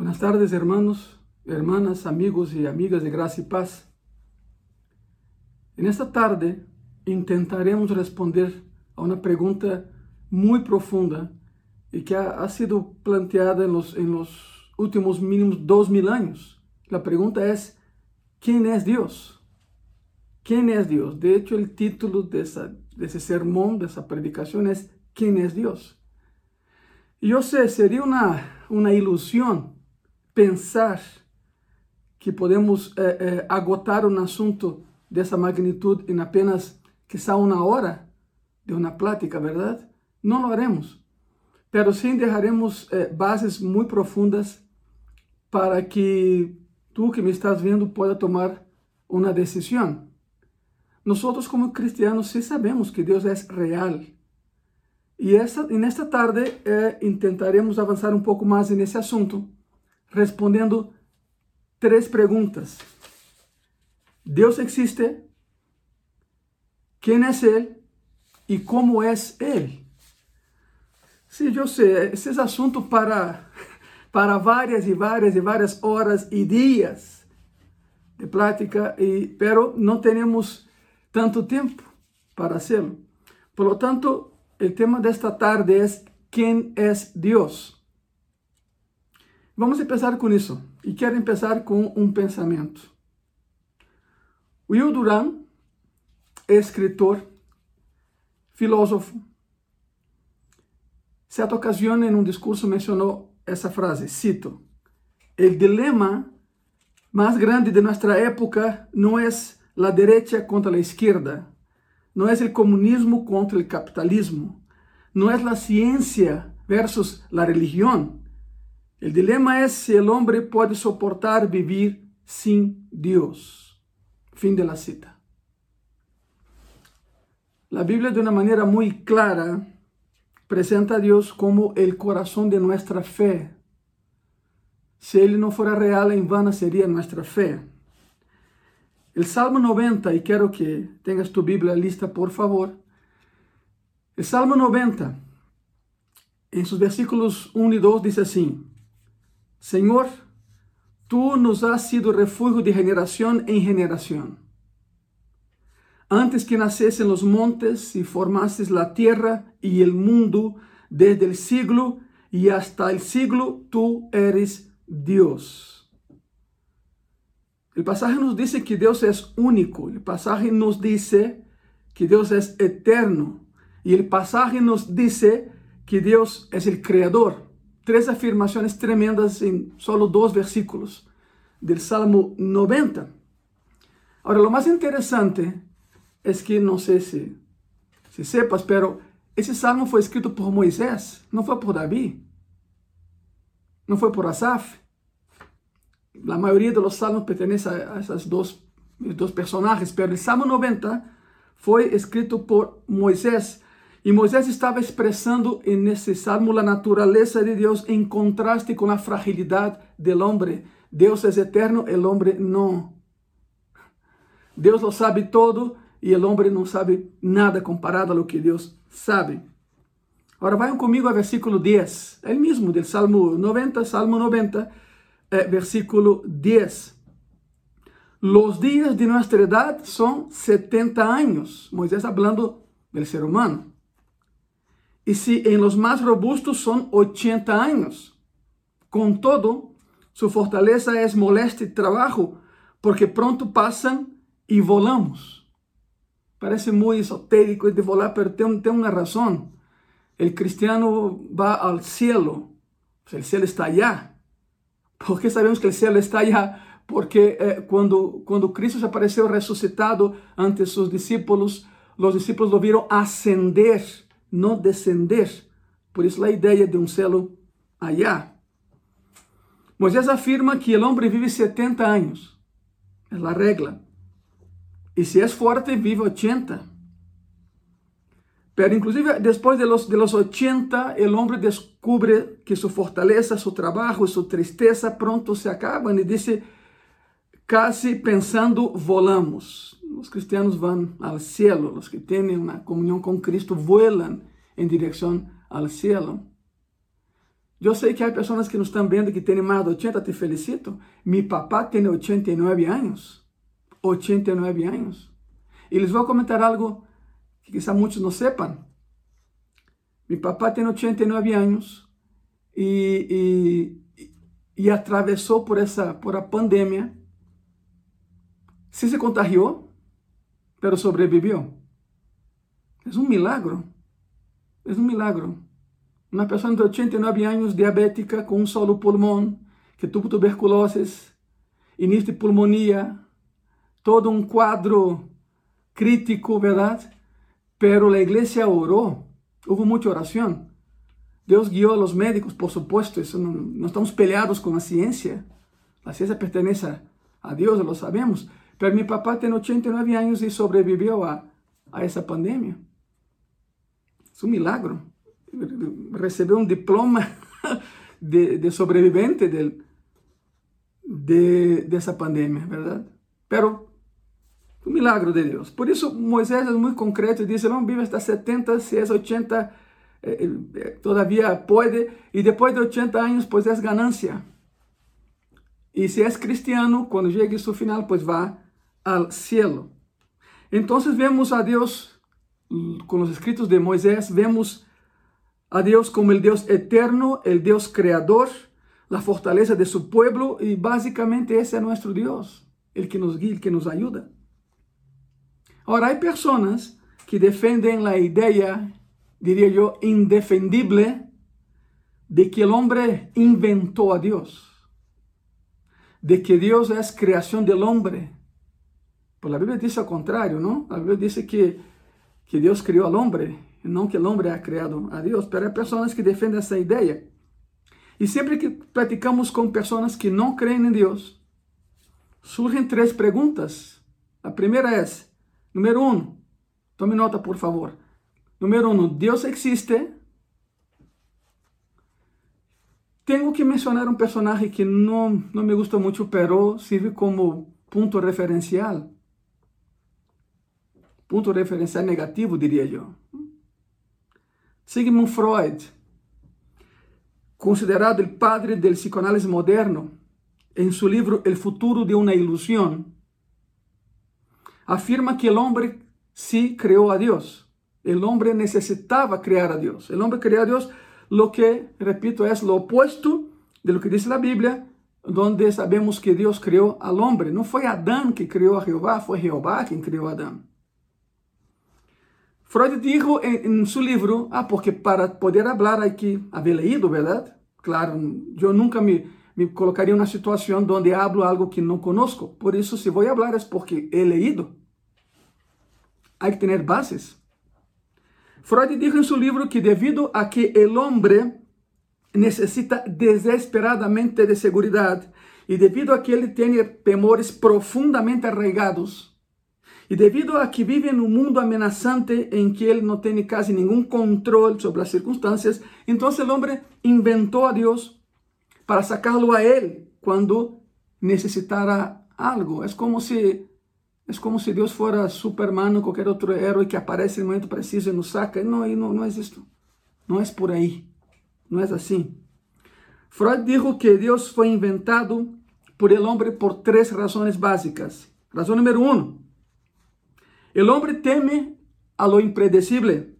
Buenas tardes, hermanos, hermanas, amigos y amigas de gracia y paz. En esta tarde intentaremos responder a una pregunta muy profunda y que ha, ha sido planteada en los, en los últimos mínimos dos mil años. La pregunta es, ¿quién es Dios? ¿Quién es Dios? De hecho, el título de, esa, de ese sermón, de esa predicación es ¿Quién es Dios? Y yo sé, sería una, una ilusión pensar que podemos eh, eh, agotar um assunto dessa magnitude em apenas quizá uma hora de uma plática, verdade? Não lo haremos, pero sim deixaremos eh, bases muito profundas para que tu que me estás vendo pueda tomar uma decisão. Nós, como cristianos, sim sabemos que Deus é real. E essa, nesta tarde eh, tentaremos avançar um pouco mais nesse assunto respondendo três perguntas. Deus existe? Quem é Ele? E como é Ele? Sim, eu sei, esse é para, para várias e várias e várias horas e dias de plática, pero não temos tanto tempo para fazê-lo. Por lo tanto, o tema desta tarde é quem é Deus? Vamos começar com isso. E quero começar com um pensamento. Will Duran é escritor, filósofo. Certa ocasião, em um discurso, mencionou essa frase, cito, El dilema mais grande de nossa época não é a direita contra a esquerda, não é o comunismo contra o capitalismo, não é a ciência versus a religião, o dilema é se o homem pode suportar vivir sem Deus. Fim de la cita. A Bíblia, de uma maneira muito clara, apresenta a Deus como o coração de nossa fé. Se Ele não fora real, em vana seria nossa fé. O Salmo 90, e quero que tenhas tu Bíblia lista, por favor. O Salmo 90, em seus versículos 1 e 2, diz assim: Senhor, tu nos has sido refúgio de geração em geração. Antes que nascessem os montes e formasses a terra e o mundo, desde o siglo e hasta o siglo, tu eres Deus. O passagem nos diz que Deus é único, o passagem nos diz que Deus é eterno, e o passagem nos diz que Deus é o Criador tres afirmaciones tremendas en solo dos versículos del Salmo 90. Ahora, lo más interesante es que no sé si, sepas, pero ese salmo fue escrito por Moisés, no fue por David, no fue por Asaf. La mayoría de los salmos pertenecen a esos dos, dos personajes, pero el Salmo 90 fue escrito por Moisés e Moisés estava expressando nesse salmo a natureza de Deus em contraste com a fragilidade do homem. Deus é eterno, o homem não. Deus lo sabe todo e o homem não sabe nada comparado a lo que Deus sabe. Agora vayam comigo ao versículo 10, é o mesmo do Salmo 90, Salmo 90, eh, versículo 10. Los dias de nossa idade são 70 anos. Moisés falando do ser humano. E se em los mais robustos são 80 anos. Com todo, sua fortaleza é molesta e trabalho, porque pronto passam e volamos. Parece muito esotérico de volar, mas tem, tem uma razão. O cristiano vai ao cielo, o céu está allá. Por que sabemos que o céu está allá? Porque eh, quando, quando Cristo se apareceu ressuscitado ante seus discípulos, os discípulos lo viram ascender no descender. Por isso a ideia de um céu allá. Moisés afirma que o homem vive 70 anos. É a regra. E se é forte, vive 80. Pero inclusive depois de los, de los 80, o homem descobre que sua fortaleza, seu trabalho, sua tristeza pronto se acabam e diz, casi pensando, volamos os cristianos vão ao cielo, os que têm uma comunhão com Cristo voam em direção ao cielo. Eu sei que há pessoas que nos estão vendo que têm mais de 80, te felicito. Mi papá tem 89 anos. 89 anos. E les vou comentar algo que quizá muitos não sepam. Mi papá tem 89 anos e, e, e atravessou por essa por a pandemia. Se se contagiou, pero sobreviveu. É um milagro. É um milagro. Uma pessoa de 89 anos, diabética, com um solo pulmão, que tuvo tuberculose, início de pulmonia, todo um quadro crítico, verdade? Pero a igreja orou, houve muita oração. Deus guiou a los médicos, por supuesto, isso não, não estamos peleados com a ciência. A ciência pertence a Deus, lo sabemos. Pero meu papá tem 89 anos e sobreviveu a, a essa pandemia. É um milagre recebeu um diploma de, de sobrevivente de, de, dessa pandemia, verdade? Pero um milagre de Deus. Por isso Moisés é muito concreto e diz, não vive hasta 70, se é 80, eh, eh, todavía pode, e depois de 80 anos, pois ganância. E se é cristiano, quando chegue seu final, pois vá ao cielo. Então vemos a Deus, com os escritos de Moisés, vemos a Dios como el Dios eterno, el Dios creador, la fortaleza de su pueblo y básicamente ese es nuestro Dios, el que nos guía, el que nos ayuda. Ahora hay personas que defienden la idea, diría yo, indefendible de que el hombre inventó a Dios, de que Dios es creación del hombre. Pues la Biblia dice al contrario, ¿no? La Biblia dice que, que Dios creó al hombre não que o homem é criado a Deus, mas há pessoas que defendem essa ideia. E sempre que platicamos com pessoas que não creem em Deus, surgem três perguntas. A primeira é, número um, tome nota por favor. Número um, Deus existe? Tenho que mencionar um personagem que não, não me gusta muito, pero serve como ponto referencial. Ponto referencial negativo, diria eu. Sigmund Freud, considerado o padre do psicoanálisis moderno, em seu livro El futuro de uma ilusão, afirma que o homem sí criou a Deus. O homem necessitava criar a Deus. O homem criou a Deus, lo que, repito, é o opuesto de lo que diz a Bíblia, onde sabemos que Deus criou ao homem. Não foi Adão que criou a Jeová, foi Jeová quem criou Adão. Freud dijo en, en, su libro, ah, porque para poder hablar hay que haber leído, ¿verdad? Claro, yo nunca me, me colocaría en una situación donde hablo algo que no conozco. Por eso, si voy a hablar es porque he leído. Hay que tener bases. Freud dijo en su libro que debido a que el hombre necesita desesperadamente de seguridad y debido a que él tiene temores profundamente arraigados, e devido a que vive em um mundo amenazante em que ele não tem quase nenhum controle sobre as circunstâncias, então o homem inventou a Deus para sacá-lo a ele quando necessitara algo. É como se é como se Deus fora Superman ou qualquer outro herói que aparece no momento preciso e nos saca. Não, não, não é isso. Não é por aí. Não é assim. Freud dijo que Deus foi inventado por el homem por três razões básicas. Razão número um, El hombre teme a lo impredecible,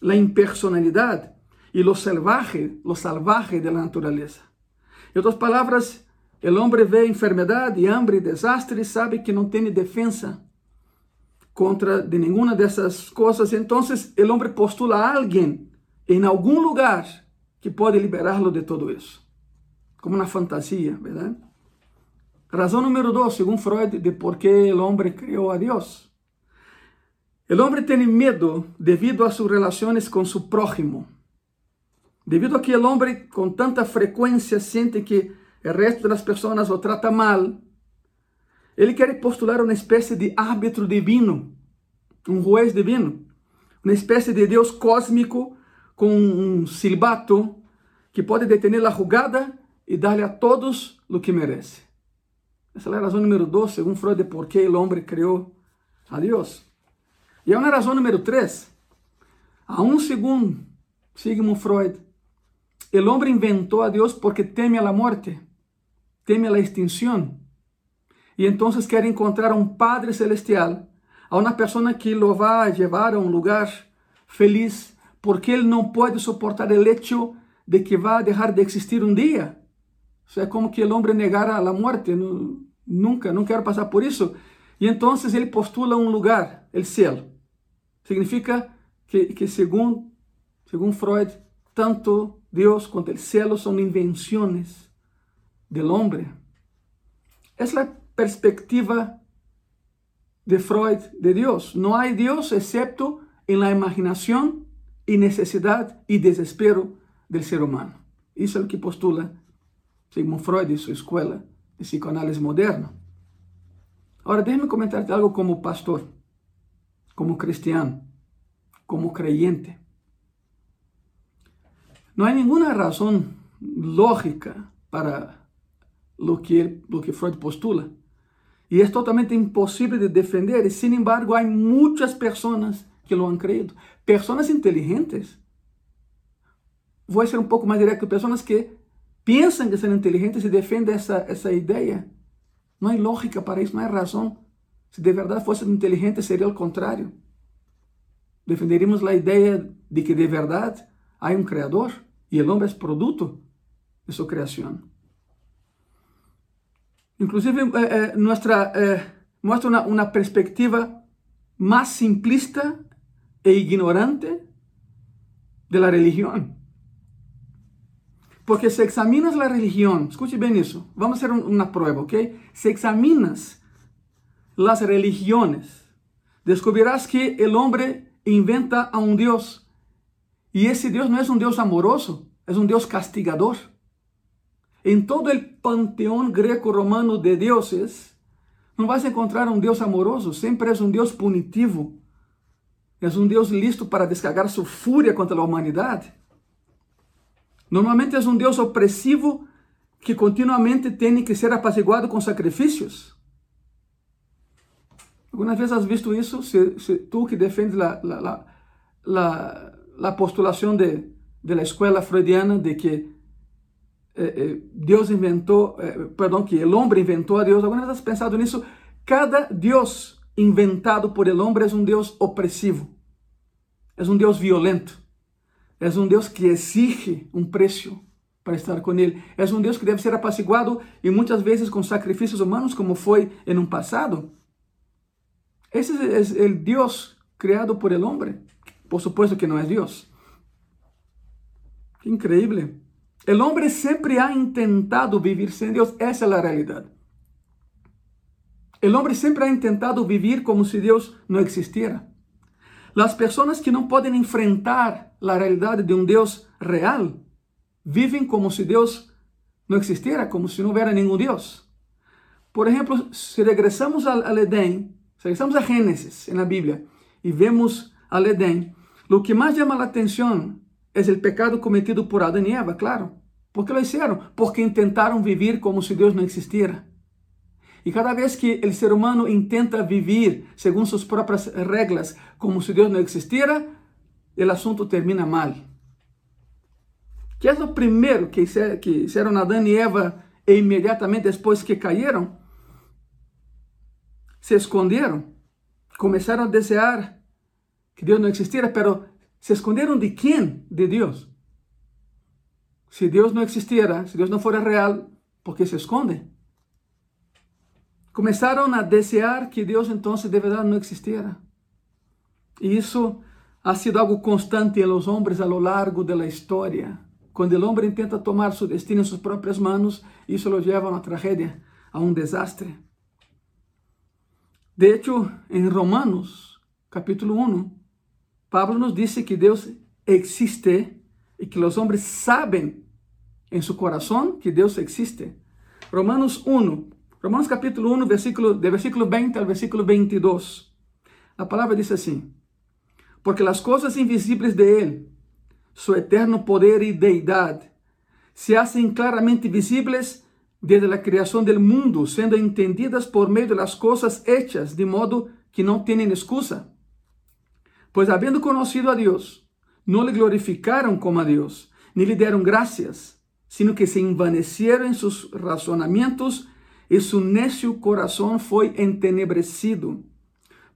la impersonalidad y lo salvaje, lo salvaje de la naturaleza. En otras palabras, el hombre ve enfermedad y hambre desastre y sabe que no tiene defensa contra de ninguna de esas cosas. Entonces el hombre postula a alguien en algún lugar que puede liberarlo de todo eso. Como una fantasía, ¿verdad? Razón número dos, según Freud, de por qué el hombre creó a Dios. El hombre tiene miedo debido a sus relaciones con su prójimo. Debido a que el hombre con tanta frecuencia siente que el resto de las personas lo trata mal, ele quer postular uma espécie de árbitro divino, um juez divino, uma espécie de Deus cósmico com um silbato que pode detener a jogada e dar-lhe a todos o que merece. Essa é a razão número 2, segundo Freud, de por que o homem criou a Deus. E é uma razão número três. Aún segundo Sigmund Freud, el hombre inventó a Dios porque teme a la muerte, teme a extinción. Y entonces quiere encontrar a un Padre Celestial, a una persona que lo va a llevar a un lugar feliz, porque él no puede soportar el hecho de que va a dejar de existir un día. O sea, como que el hombre negara la muerte. No, nunca, no quiero pasar por eso. Y entonces él postula un lugar, el cielo. Significa que, que según, según Freud, tanto Dios como el cielo son invenciones del hombre. Es la perspectiva de Freud de Dios. No hay Dios excepto en la imaginación y necesidad y desespero del ser humano. Isso é o que postula Sigmund Freud e sua escola de psicoanálise moderna. Agora, deixe-me comentar algo como pastor, como cristiano, como creyente. Não há nenhuma razão lógica para lo que, lo que Freud postula. E é totalmente impossível de defender, e sin embargo, há muitas pessoas que lo han creído. Pessoas inteligentes vou ser um pouco mais direto, pessoas que pensam que são inteligentes e defendem essa, essa ideia. Não há lógica para isso, não há razão. Se de verdade fossem inteligentes, seria o contrário. Defenderíamos a ideia de que de verdade há um Criador e o homem é produto de sua criação. Inclusive, eh, eh, nuestra, eh, mostra uma, uma perspectiva mais simplista e ignorante de la religión. Porque si examinas la religión, escuche bien eso, vamos a hacer una prueba, ¿ok? Si examinas las religiones, descubrirás que el hombre inventa a un Dios. Y ese Dios no es un Dios amoroso, es un Dios castigador. En todo el panteón greco-romano de dioses, no vas a encontrar un Dios amoroso, siempre es un Dios punitivo. Es un Dios listo para descargar su furia contra la humanidad. Normalmente é um Deus opressivo que continuamente tem que ser apaziguado com sacrifícios. Alguma vez has visto isso? Se, se tu que defendes a, la, la, la, postulação de, de la escuela freudiana de que eh, eh, Deus inventou, eh, perdão, que o homem inventou a Deus. Alguma vez has pensado nisso? Cada Deus inventado por el homem é um Deus opressivo, é um Deus violento. És um Deus que exige um preço para estar com Ele. És um Deus que deve ser apaciguado e muitas vezes com sacrifícios humanos, como foi em um passado. Esse é o Deus criado por el homem. Por supuesto que não é Deus. Que increíble. El homem sempre ha intentado vivir sem Deus. Essa é a realidade. El homem sempre ha intentado vivir como se Deus não existiera. As pessoas que não podem enfrentar a realidade de um Deus real vivem como se Deus não existiera, como se não houvera nenhum Deus. Por exemplo, se regressamos ao Edém, se regressamos a Gênesis na Bíblia e vemos ao Edém, o que mais chama a atenção é o pecado cometido por Adão e Eva, claro. ¿Por que lo hicieron? Porque tentaram viver como se Deus não existiera. E cada vez que o ser humano intenta viver segundo suas próprias regras, como se Deus não existiera, o assunto termina mal. Que é o primeiro que fizeram Adão e Eva e imediatamente depois que caíram? Se esconderam, começaram a desejar que Deus não existiera, pero se esconderam de quem? De Deus. Se Deus não existiera, se Deus não fora real, por que se escondem? Começaram a desejar que Deus então de verdade não existiera. E isso ha sido algo constante em los homens a lo largo de la historia. Quando o homem tenta tomar su destino em suas próprias manos, isso lo lleva a uma tragédia, a um desastre. De hecho, em Romanos, capítulo 1, Pablo nos disse que Deus existe e que os homens sabem em seu coração que Deus existe. Romanos 1, Romanos capítulo 1, versículo, de versículo 20 ao versículo 22. A palavra diz assim: Porque as coisas invisíveis de Ele, seu eterno poder e deidade, se hacen claramente visíveis desde a criação do mundo, sendo entendidas por meio de las coisas hechas, de modo que não têm excusa. Pois, havendo conhecido a Deus, não lhe glorificaram como a Deus, ni le dieron gracias, sino que se envanecieron en sus razonamientos e su necio corazón foi entenebrecido.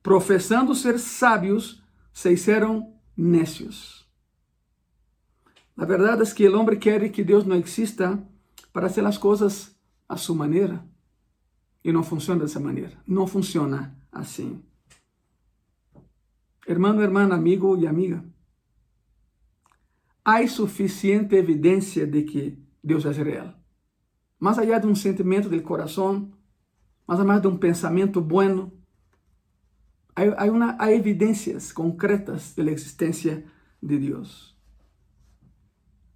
Professando ser sábios, se hicieron necios. La verdad es que el hombre quiere que Dios no exista para hacer las cosas a su manera. Y no funciona de esa manera. No funciona así. Hermano, hermana, amigo y amiga. Hay suficiente evidencia de que Deus é real. Mais allá de um sentimento do coração, mais allá de um pensamento bueno, há, uma, há evidências concretas da existência de Deus.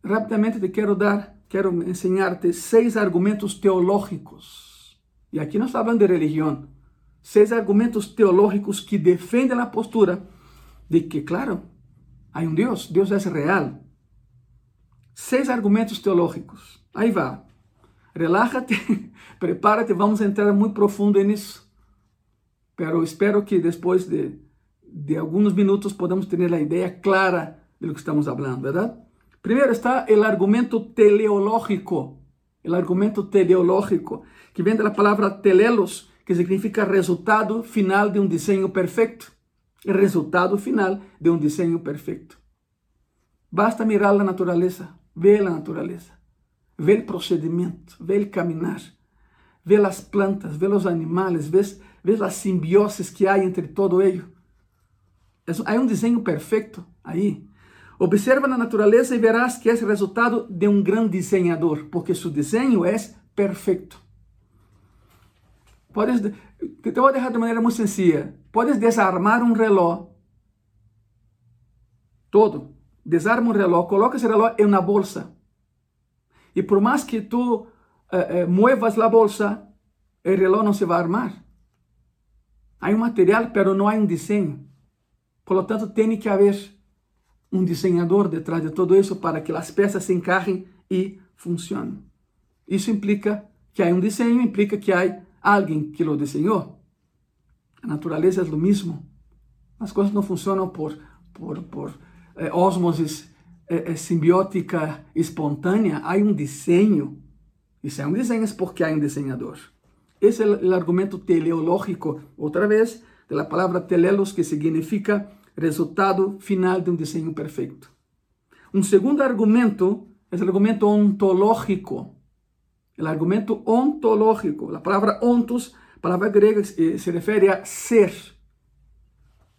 Rapidamente te quero dar, quero ensinar-te seis argumentos teológicos. E aqui não está falando de religião. Seis argumentos teológicos que defendem a postura de que, claro, há um Deus, Deus é real. Seis argumentos teológicos. Aí vai. Relájate, prepárate, vamos entrar muito profundo nisso. Pero espero que depois de, de alguns minutos podamos ter a ideia clara de lo que estamos falando, verdade? Primeiro está o argumento teleológico. O argumento teleológico, que vem da palavra telelos, que significa resultado final de um desenho perfeito. O resultado final de um desenho perfeito. Basta mirar a natureza vê a natureza, vê o procedimento, vê o caminhar, vê as plantas, vê os animais, vê, vê as simbioses que há entre todo ello. Há um desenho perfeito aí. Observa na natureza e verás que é resultado de um grande desenhador, porque seu desenho é perfeito. Podes, te vou deixar de maneira muito sencilla. Podes desarmar um relógio todo desarma um relógio, coloca esse relógio em uma bolsa. E por mais que tu eh, eh, muevas a bolsa, o relógio não se vai armar. Há um material, pero não há um desenho. Por lo tanto, tem que haver um desenhador detrás de todo isso para que as peças se encaixem e funcionem. Isso implica que há um desenho, implica que há alguém que lo desenhou. A natureza é o mesmo. As coisas não funcionam por, por, por é, osmose é, é, simbiótica espontânea, há um desenho. E se há um desenho é porque há um desenhador. Esse é o argumento teleológico, outra vez, da palavra telelos, que significa resultado final de um desenho perfeito. Um segundo argumento é o argumento ontológico. O argumento ontológico. A palavra ontos, palavra grega, se refere a ser.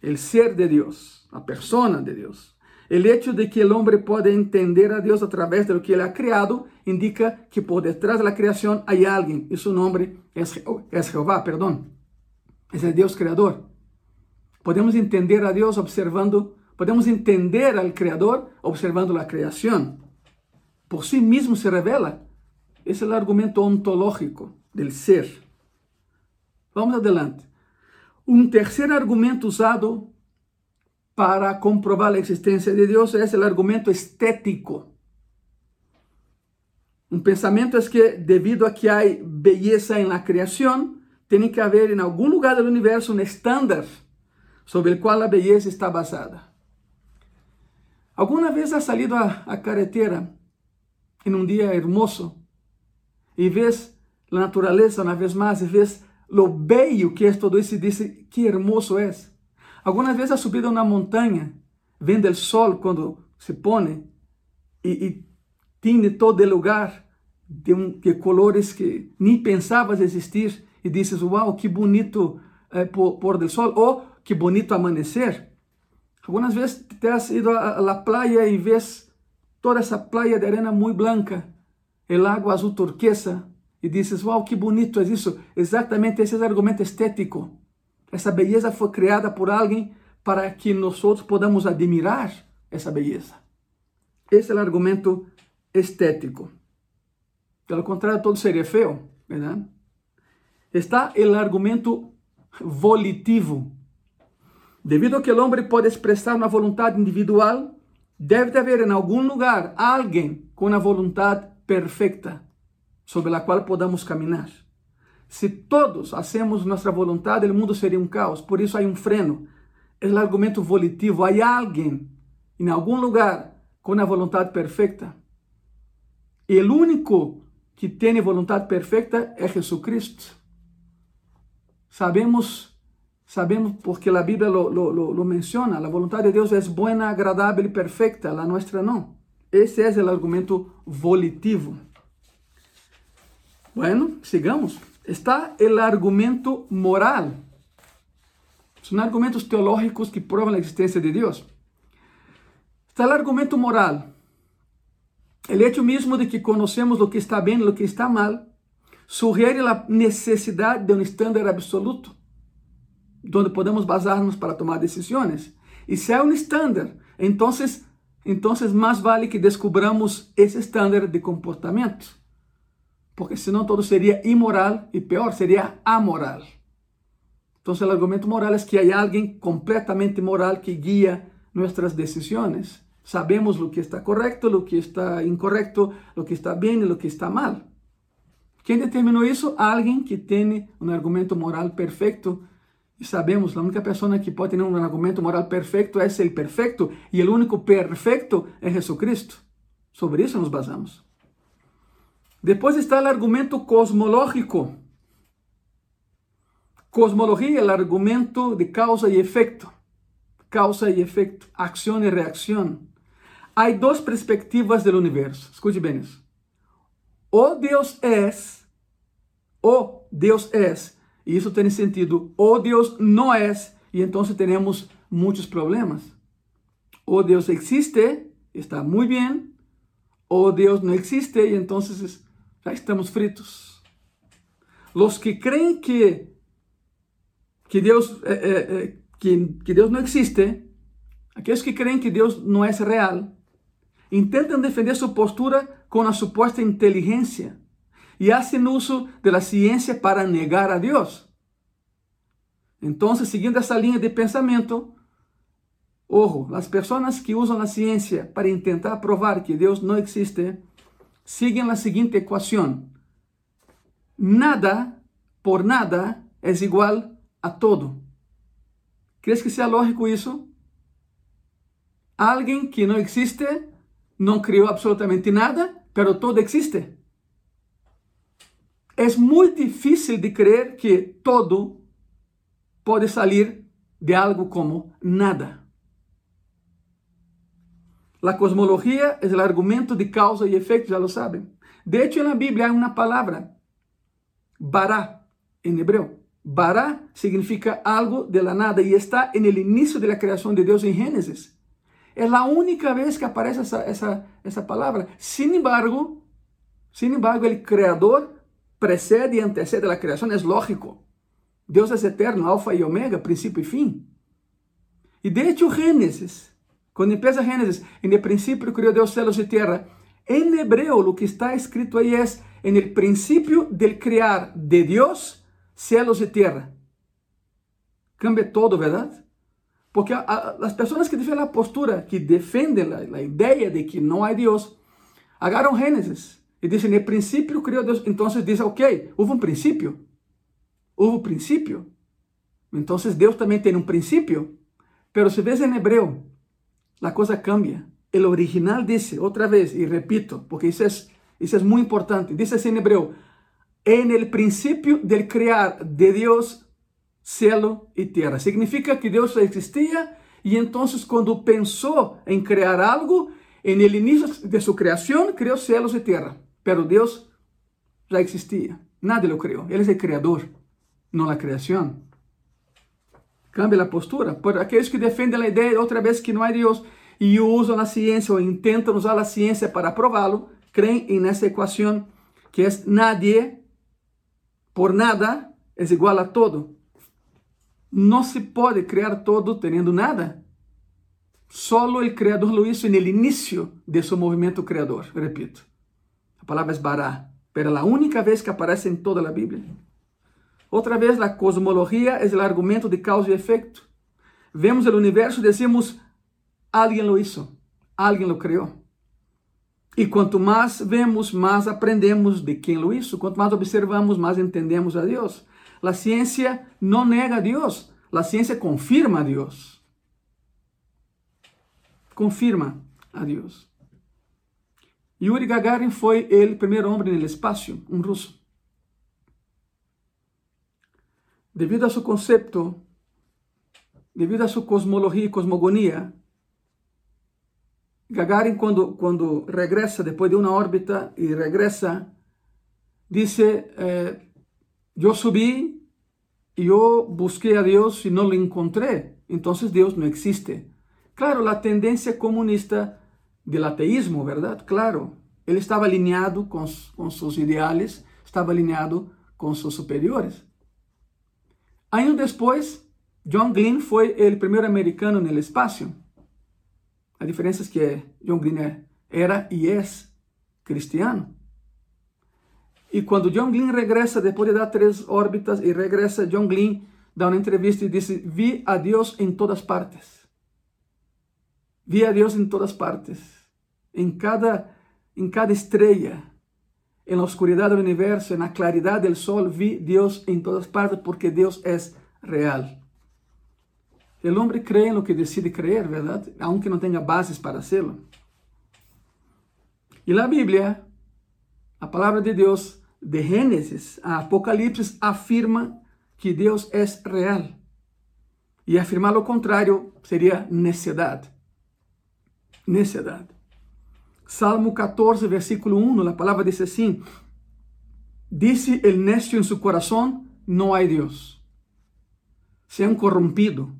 O ser de Deus, a persona de Deus. El hecho de que el hombre puede entender a Dios a través de lo que Él ha creado indica que por detrás de la creación hay alguien y su nombre es, es Jehová, perdón. Es el Dios creador. Podemos entender a Dios observando, podemos entender al Creador observando la creación. Por sí mismo se revela. Es el argumento ontológico del ser. Vamos adelante. Un tercer argumento usado para comprobar a existência de Deus é o argumento estético. Um pensamento é que, devido a que há beleza em la criação, tem que haver em algum lugar do universo um estándar sobre o qual a beleza está basada. Alguma vez has salido a, a carretera em um dia hermoso e vês a natureza uma vez mais e vês lo bello que é todo isso e diz que hermoso é. Algumas vezes a subida na montanha, vendo o sol quando se põe e, tem todo o lugar de, um, de colores que nem pensavas existir e dizes, uau, que bonito é, pôr do sol, que bonito amanhecer. Algumas vezes te has ido a la playa e vês toda essa playa de arena muito branca, o água azul turquesa, e dizes, uau, que bonito é isso. Exatamente esse é o argumento estético. Essa beleza foi criada por alguém para que nós podamos admirar essa beleza. Esse é o argumento estético. Pelo contrário, todo seria feio, verdade? Está o argumento volitivo. Devido a que o homem pode expressar uma vontade individual, deve haver em algum lugar alguém com uma vontade perfeita sobre a qual podamos caminhar. Se todos hacemos nossa vontade, o mundo seria um caos. Por isso há um freno. É o argumento volitivo. Há alguém em algum lugar com a vontade perfeita. El único que tem vontade perfeita é Jesucristo. Sabemos, sabemos porque a Bíblia lo, lo, lo, lo menciona, a vontade de Deus é boa, agradável e perfeita, a nossa não. Esse é o argumento volitivo. Bueno, sigamos. Está o argumento moral. São argumentos teológicos que provam a existência de Deus. Está o argumento moral. O hecho mesmo de que conhecemos o que está bem e o que está mal sugere a necessidade de um estándar absoluto, onde podemos basar-nos para tomar decisões. E se há um estándar, então, então mais vale que descubramos esse estándar de comportamento, porque senão todo seria imoral e pior, seria amoral. Então, o argumento moral é que há alguém completamente moral que guia nossas decisões. Sabemos o que está correto, o que está incorreto, o que está bem e o que está mal. Quem determinou isso? Alguém que tem um argumento moral perfeito. E sabemos, a única pessoa que pode ter um argumento moral perfeito é o perfeito, e o único perfeito é Jesucristo. Sobre isso nos basamos. Depois está o argumento cosmológico. Cosmologia é o argumento de causa e efeito. Causa e efeito, ação e reação. Há duas perspectivas do universo. Escute bem isso. O Deus é, o Deus é, e isso tem sentido. O Deus não é, e então temos muitos problemas. O Deus existe, está muito bem. O Deus não existe, e então já estamos fritos. Os que creem que que Deus é, é, é, que, que Deus não existe, aqueles que creem que Deus não é real, intentam defender sua postura com a suposta inteligência e fazem uso da ciência para negar a Deus. Então, seguindo essa linha de pensamento, ojo, as pessoas que usam a ciência para tentar provar que Deus não existe, seguem a seguinte equação: nada por nada é igual a todo. ¿Crees que seja lógico isso? Alguém que não existe não criou absolutamente nada, pero todo existe. É muito difícil de crer que todo pode sair de algo como nada. A cosmologia é o argumento de causa e efeito, já lo sabem. De hecho, na Bíblia há uma palavra, bará, em hebreu. Bará significa algo de la nada e está en el inicio de la creación de Dios en Génesis. É a única vez que aparece essa, essa, essa palavra. Sin embargo, sin embargo, o Criador precede e antecede a criação, é lógico. Deus é eterno, alfa e omega, princípio e fim. E de hecho, Gênesis, quando empieza Gênesis, el princípio criou Deus céus e terra. Em hebreu, o que está escrito aí é: el princípio del criar de Deus, céus e terra. Cambia todo, verdade? Porque a, a, as pessoas que defendem a postura, que defendem a, a ideia de que não há Deus, agarram Gênesis e dizem, no princípio criou Deus. Então dizem, ok, houve um princípio. Houve um princípio. Então Deus também tem um princípio. Pero se vês em hebreu, a coisa cambia. O original diz, outra vez, e repito, porque isso é, isso é muito importante, diz assim em hebreu, en el princípio del criar de Deus cielo e terra. Significa que Deus já existia e então, quando pensou em criar algo, en el inicio de sua criação, criou céus e terra. Pero Deus já existia. Nada lo criou. Ele é o criador, não a criação. Cambia a postura. Por aqueles que defendem a ideia, outra vez, que não há Deus e usam a ciência ou intentam usar a ciência para prová-lo, creem nessa equação que é nadie por nada é igual a todo. Não se pode criar todo tendo nada. Solo o Criador lo hizo en el de seu movimento criador. Repito, a palavra é bará, pero a única vez que aparece em toda a Bíblia. Outra vez, a cosmologia é o argumento de causa e efeito. Vemos o universo e decimos, alguém lo hizo, alguém lo criou. E quanto mais vemos, mais aprendemos de quem lo hizo. Quanto mais observamos, mais entendemos a Deus. A ciência não nega a Deus, a ciência confirma a Deus. Confirma a Deus. Yuri Gagarin foi o primeiro homem no espaço, um russo. Devido a seu conceito, devido a sua cosmologia e cosmogonia, Gagarin, quando, quando regressa depois de uma órbita e regressa, dice: eh, Eu subi e eu a Deus e não lo encontré, então Deus não existe. Claro, a tendência comunista del ateísmo, ¿verdad? Claro, ele estava alinhado com, com seus ideais, estava alinhado com seus superiores. Anos depois, John Glenn foi o primeiro americano no espaço. A diferença é que John Glenn era e é cristiano. E quando John Glenn regressa, depois de dar três órbitas, e regressa, John Glenn dá uma entrevista e diz: Vi a Deus em todas partes. Vi a Deus em todas partes. Em cada, em cada estrela, en la oscuridad del universo, en la claridad del sol, vi Dios en todas partes porque Dios es real. El hombre cree en lo que decide creer, ¿verdad? Aunque no tenga bases para hacerlo. Y la Biblia, la palabra de Dios, de Génesis a Apocalipsis, afirma que Dios es real. Y afirmar lo contrario sería necedad. Necedad. Salmo 14, versículo 1, la palabra dice así, dice el necio en su corazón, no hay Dios. Se han corrompido,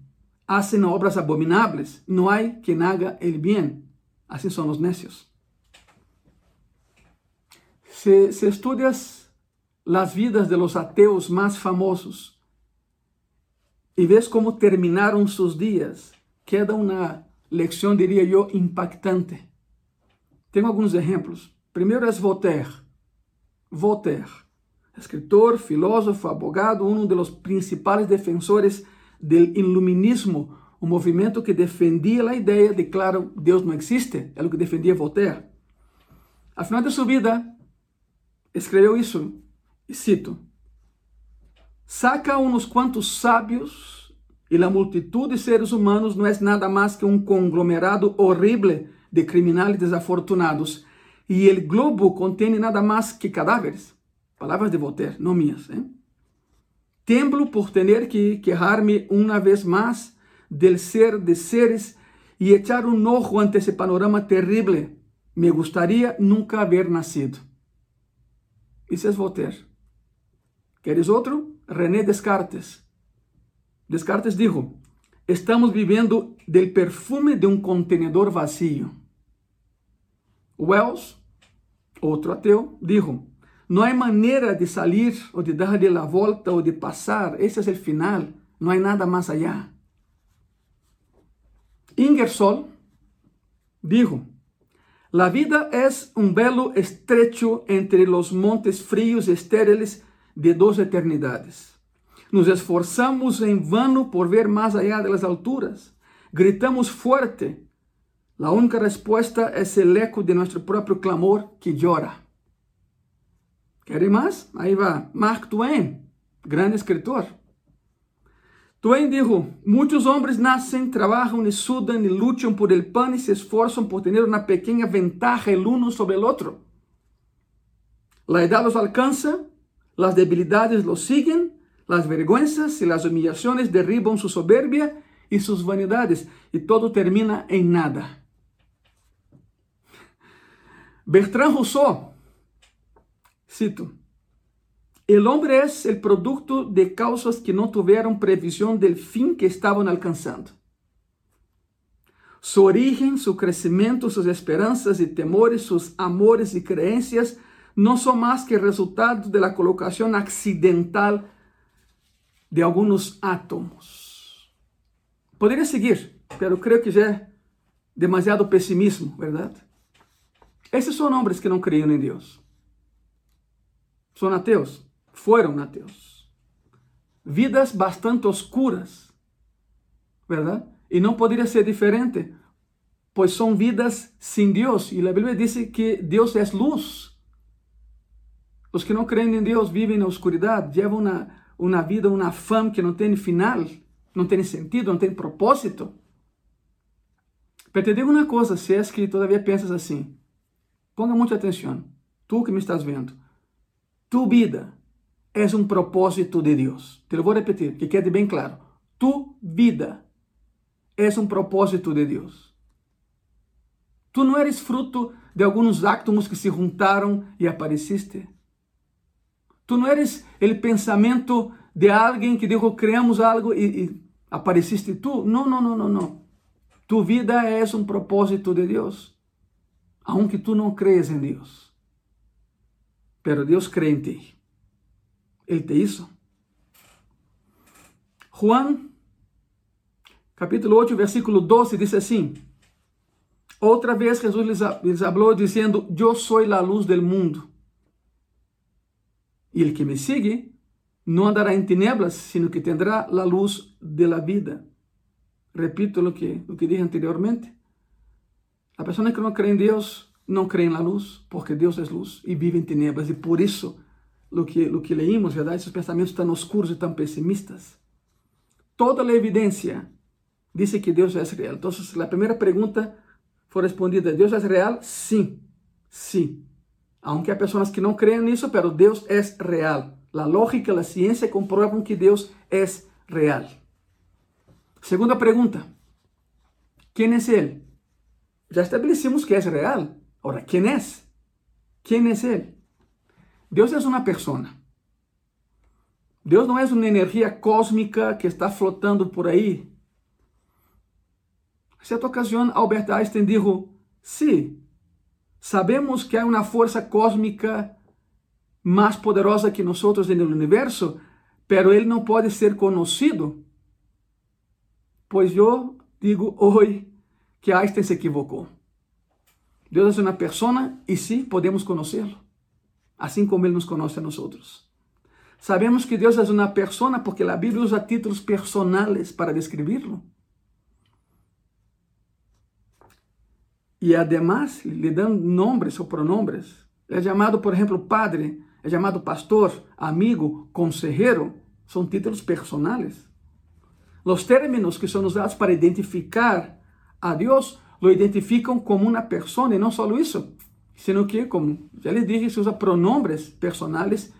hacen obras abominables, no hay quien haga el bien. Así son los necios. Si, si estudias las vidas de los ateos más famosos y ves cómo terminaron sus días, queda una lección, diría yo, impactante. Tenho alguns exemplos. Primeiro é Voltaire. Voltaire, escritor, filósofo, abogado, um dos principais defensores do iluminismo, um movimento que defendia a ideia de, claro, Deus não existe, é o que defendia Voltaire. Ao final de sua vida, escreveu isso, e cito: Saca uns quantos sábios e a multitud de seres humanos não é nada mais que um conglomerado horrível de criminales desafortunados e o globo contém nada mais que cadáveres. Palavras de Voltaire, não minhas. Temblo por ter que quejar-me uma vez mais del ser de seres e echar um ojo ante esse panorama terrível. Me gustaría nunca haber nacido. Isso é Voltaire. ¿Queres outro? René Descartes. Descartes dijo: Estamos vivendo del perfume de um contenedor vazio. Wells, outro ateu, dijo: Não há maneira de sair ou de dar-lhe a volta ou de passar. Esse é o final. Não há nada mais allá. Ingersoll dijo: La vida es un velo estrecho entre los montes fríos y estériles de dos eternidades. Nos esforçamos em vano por ver mais allá de las alturas. Gritamos fuerte, La única respuesta es el eco de nuestro propio clamor que llora. ¿Quieren más? Ahí va. Mark Twain, gran escritor. Twain dijo, muchos hombres nacen, trabajan y sudan y luchan por el pan y se esfuerzan por tener una pequeña ventaja el uno sobre el otro. La edad los alcanza, las debilidades los siguen, las vergüenzas y las humillaciones derriban su soberbia y sus vanidades y todo termina en nada. Bertrand Rousseau, cito, El hombre es el producto de causas que no tuvieron previsión del fin que estaban alcanzando. Su origen, su crecimiento, sus esperanzas y temores, sus amores y creencias no son más que resultado de la colocación accidental de algunos átomos. Podría seguir, pero creo que ya es demasiado pesimismo, ¿verdad? Esses são homens que não criam em Deus. São ateus. Foram ateus. Vidas bastante oscuras, verdade? E não poderia ser diferente, pois são vidas sem Deus. E a Bíblia diz que Deus é luz. Os que não creem em Deus vivem na oscuridade, levam uma, uma vida, uma fama que não tem final, não tem sentido, não tem propósito. Mas te digo uma coisa, se é que todavia pensas assim, Ponga muita atenção. Tu que me estás vendo. Tu vida é um propósito de Deus. Te lo vou repetir, que quede bem claro. Tu vida é um propósito de Deus. Tu não eres fruto de alguns átomos que se juntaram e apareciste. Tu não eres o pensamento de alguém que dijo criamos algo e, e apareciste tu. Não, não, não, não, não. Tu vida é um propósito de Deus, aunque tu não crees em Deus. Pero Deus crê em ti. Ele te hizo. Juan, capítulo 8, versículo 12, diz assim: Outra vez Jesus lhes, lhes falou dizendo: Eu sou a luz del mundo. E el que me sigue não andará em tinieblas, sino que tendrá a luz de la vida. Repito o que, o que dije anteriormente. A pessoa que não crê em Deus não crê na luz, porque Deus é luz e vive em tinieblas. E por isso, o que, o que leímos, verdade, esses pensamentos tão oscuros e tão pessimistas. Toda a evidência diz que Deus é real. Então, a primeira pergunta foi respondida: Deus é real? Sim, sim. Aunque há pessoas que não creem nisso, pero Deus é real. A lógica, a ciência comprovam que Deus é real. Segunda pergunta: quem é Ele? Já estabelecimos que é real. Agora, quem é? Quem é Ele? Deus é uma pessoa. Deus não é uma energia cósmica que está flotando por aí. Certa ocasião, Albert Einstein disse: Sim, sabemos que há uma força cósmica mais poderosa que nós no universo, pero ele não pode ser conhecido Pois eu digo hoje que Einstein se equivocou. Deus é uma pessoa e sim podemos conhecê-lo, assim como Ele nos conhece a nós. Sabemos que Deus é uma pessoa porque a Bíblia usa títulos personales para descrevê-lo. E además lhe dão nomes ou pronombres. É chamado, por exemplo, padre, é chamado pastor, amigo, consejero. São títulos personales. Os términos que são usados para identificar a Deus lo identificam como uma pessoa e não só isso, sino que, como já lhe dije, se usa pronombres personales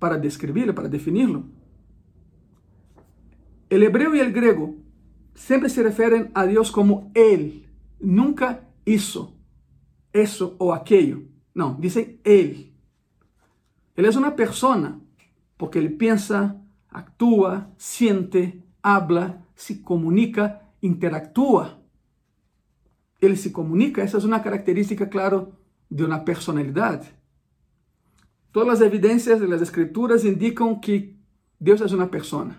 para descrevê-lo, para definir-lo. O hebreu e o grego sempre se referem a Deus como Ele, nunca isso, isso ou aquello. Não, dizem Ele. Ele é uma pessoa porque ele pensa, actúa, siente, habla, se comunica, interactúa. Ele se comunica, essa é uma característica, claro, de uma personalidade. Todas as evidências das escrituras indicam que Deus é uma pessoa.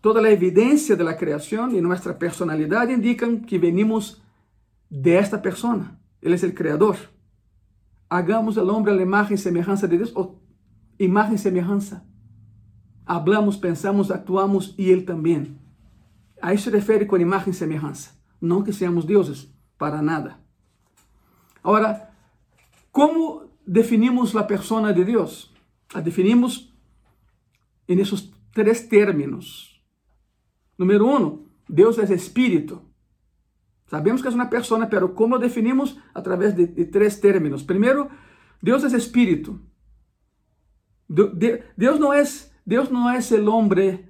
Toda a evidência da criação e nossa personalidade indicam que venimos desta pessoa. Ele é o Criador. Hagamos o homem a imagem e semelhança de Deus, ou imagem e semelhança hablamos, pensamos, actuamos e Ele também. A isso se refere com imagem e semelhança. Não que seamos deuses, para nada. Agora, como definimos a persona de Deus? A definimos em esses três términos. Número um, Deus é espírito. Sabemos que é uma persona, pero como definimos? Através de, de três términos. Primeiro, Deus é espírito. Deus não é Deus não é o homem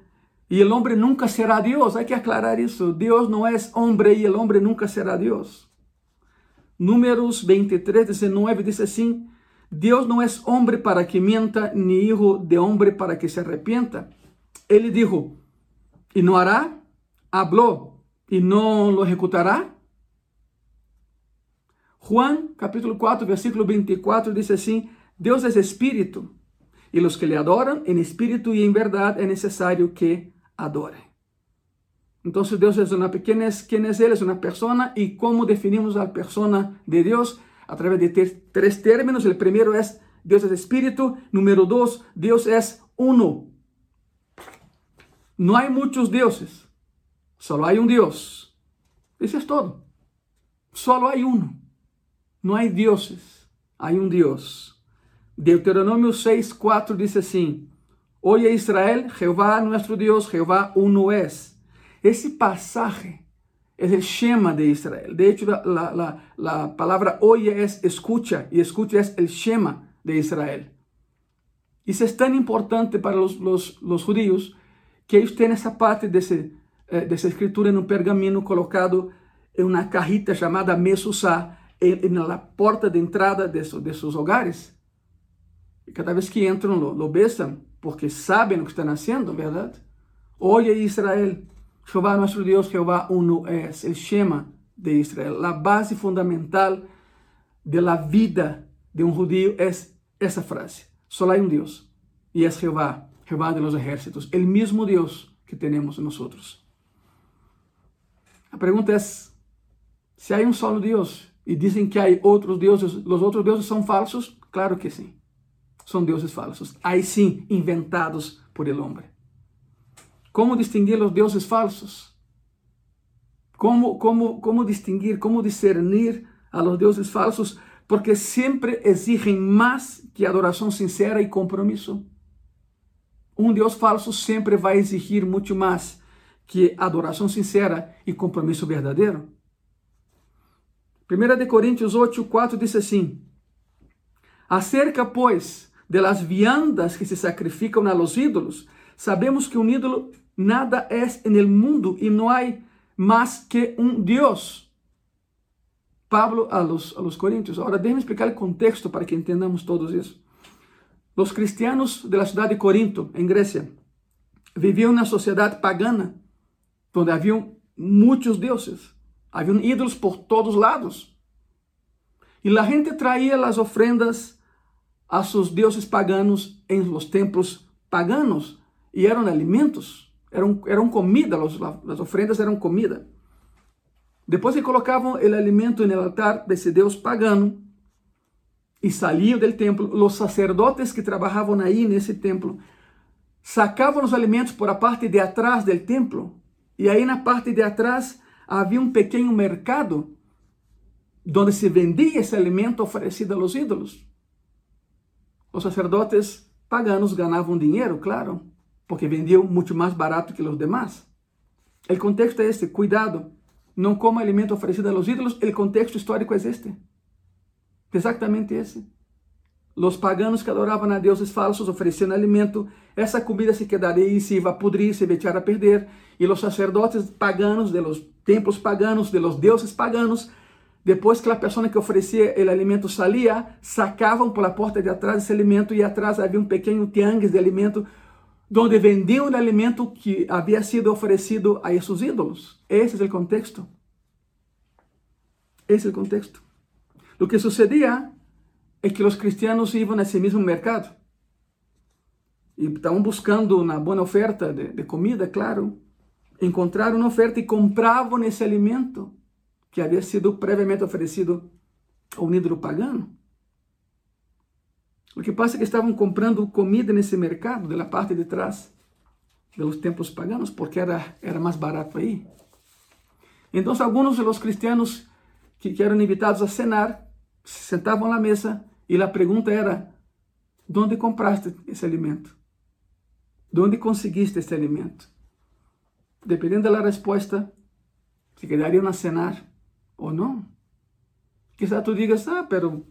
e o homem nunca será Deus. Hay que aclarar isso. Deus não é homem e o homem nunca será Deus. Números 23, 19 diz assim: Deus não é homem para que mienta, ni hijo de homem para que se arrepienta. Ele dijo, e não hará, habló, e não lo ejecutará. Juan, capítulo 4, versículo 24, diz assim: Deus é espírito e os que lhe adoram em espírito e em verdade é necessário que adorem. Então, Deus é uma pequena, quem é Ele? É uma pessoa e como definimos a pessoa de Deus? A través de três términos. O primeiro é Deus é espírito. Número dois, Deus é uno. Não há muitos deuses, só há um Deus. Isso é todo. Só há um. Não há deuses, há um Deus. Deuteronômio 6, 4 diz assim: Oye Israel, Jeová nosso Deus, Jeová uno es. Esse passagem es el Shema de Israel. De hecho, la, la, la, la palabra oye es escucha y escucha es el Shema de Israel. Y eso es tan importante para los, los, los judíos que ellos tienen esa parte de, ese, eh, de esa escritura en un pergamino colocado cajita llamada Mesusá en, en la puerta de entrada de, su, de sus hogares. Y cada vez que entran lo, lo besan porque saben lo que están haciendo, ¿verdad? Oye Israel, Jehová nuestro Dios, Jehová uno es, el Shema de Israel. La base fundamental de la vida de un judío es esa frase. Solo hay un Dios y es Jehová, Jehová de los ejércitos, el mismo Dios que tenemos nosotros. La pregunta es, si hay un solo Dios y dicen que hay otros dioses, ¿los otros dioses son falsos? Claro que sí. Son dioses falsos. Hay sí, inventados por el hombre. ¿Cómo distinguir los dioses falsos? ¿Cómo, cómo, cómo distinguir, cómo discernir a los dioses falsos? Porque siempre exigen más que adoração sincera e compromisso. Um Deus falso sempre vai exigir muito mais que adoração sincera e compromisso verdadeiro. 1 de Coríntios 8, 4 diz assim: Acerca, pois, de las viandas que se sacrificam a los ídolos, sabemos que um ídolo nada é el mundo e não há mais que um Deus. Pablo a los, a los Coríntios. Ahora déjenme explicar el contexto para que entendamos todos eso. Los cristianos de la ciudad de Corinto, en Grecia, vivían en una sociedad pagana, donde había muchos dioses, habían ídolos por todos lados. Y la gente traía las ofrendas a sus dioses paganos en los templos paganos, y eran alimentos, eran, eran comida, las ofrendas eran comida. Depois que colocavam o alimento no altar desse Deus pagano e saíam do templo, os sacerdotes que trabalhavam aí nesse templo sacavam os alimentos por a parte de atrás do templo e aí na parte de atrás havia um pequeno mercado onde se vendia esse alimento oferecido aos ídolos. Os sacerdotes paganos ganhavam dinheiro, claro, porque vendiam muito mais barato que os demais. O contexto é este: cuidado não coma alimento oferecido a los ídolos, o contexto histórico é este. Exatamente esse. Os paganos que adoravam a deuses falsos ofereciam alimento, essa comida se quedaria e se iba a pudrir, se echar a perder, e os sacerdotes paganos de los templos paganos, de los deuses paganos, depois que a pessoa que oferecia o alimento salia, sacavam por la porta de atrás esse alimento e atrás havia um pequeno tiangues de alimento donde vendiam o alimento que havia sido oferecido a esses ídolos. Esse é o contexto. Esse é o contexto. O que sucedia é que os cristianos iam nesse mesmo mercado e estavam buscando uma boa oferta de, de comida, claro. Encontraram uma oferta e compravam esse alimento que havia sido previamente oferecido a um ídolo pagano. O que passa é que estavam comprando comida nesse mercado, da parte de trás dos tempos paganos, porque era, era mais barato aí. Então, alguns dos cristianos que, que eram invitados a cenar se sentavam na mesa e a pergunta era: onde compraste esse alimento? De onde conseguiste esse alimento? Dependendo da resposta, se quedariam a cenar ou não. Quizá tu digas, ah, pero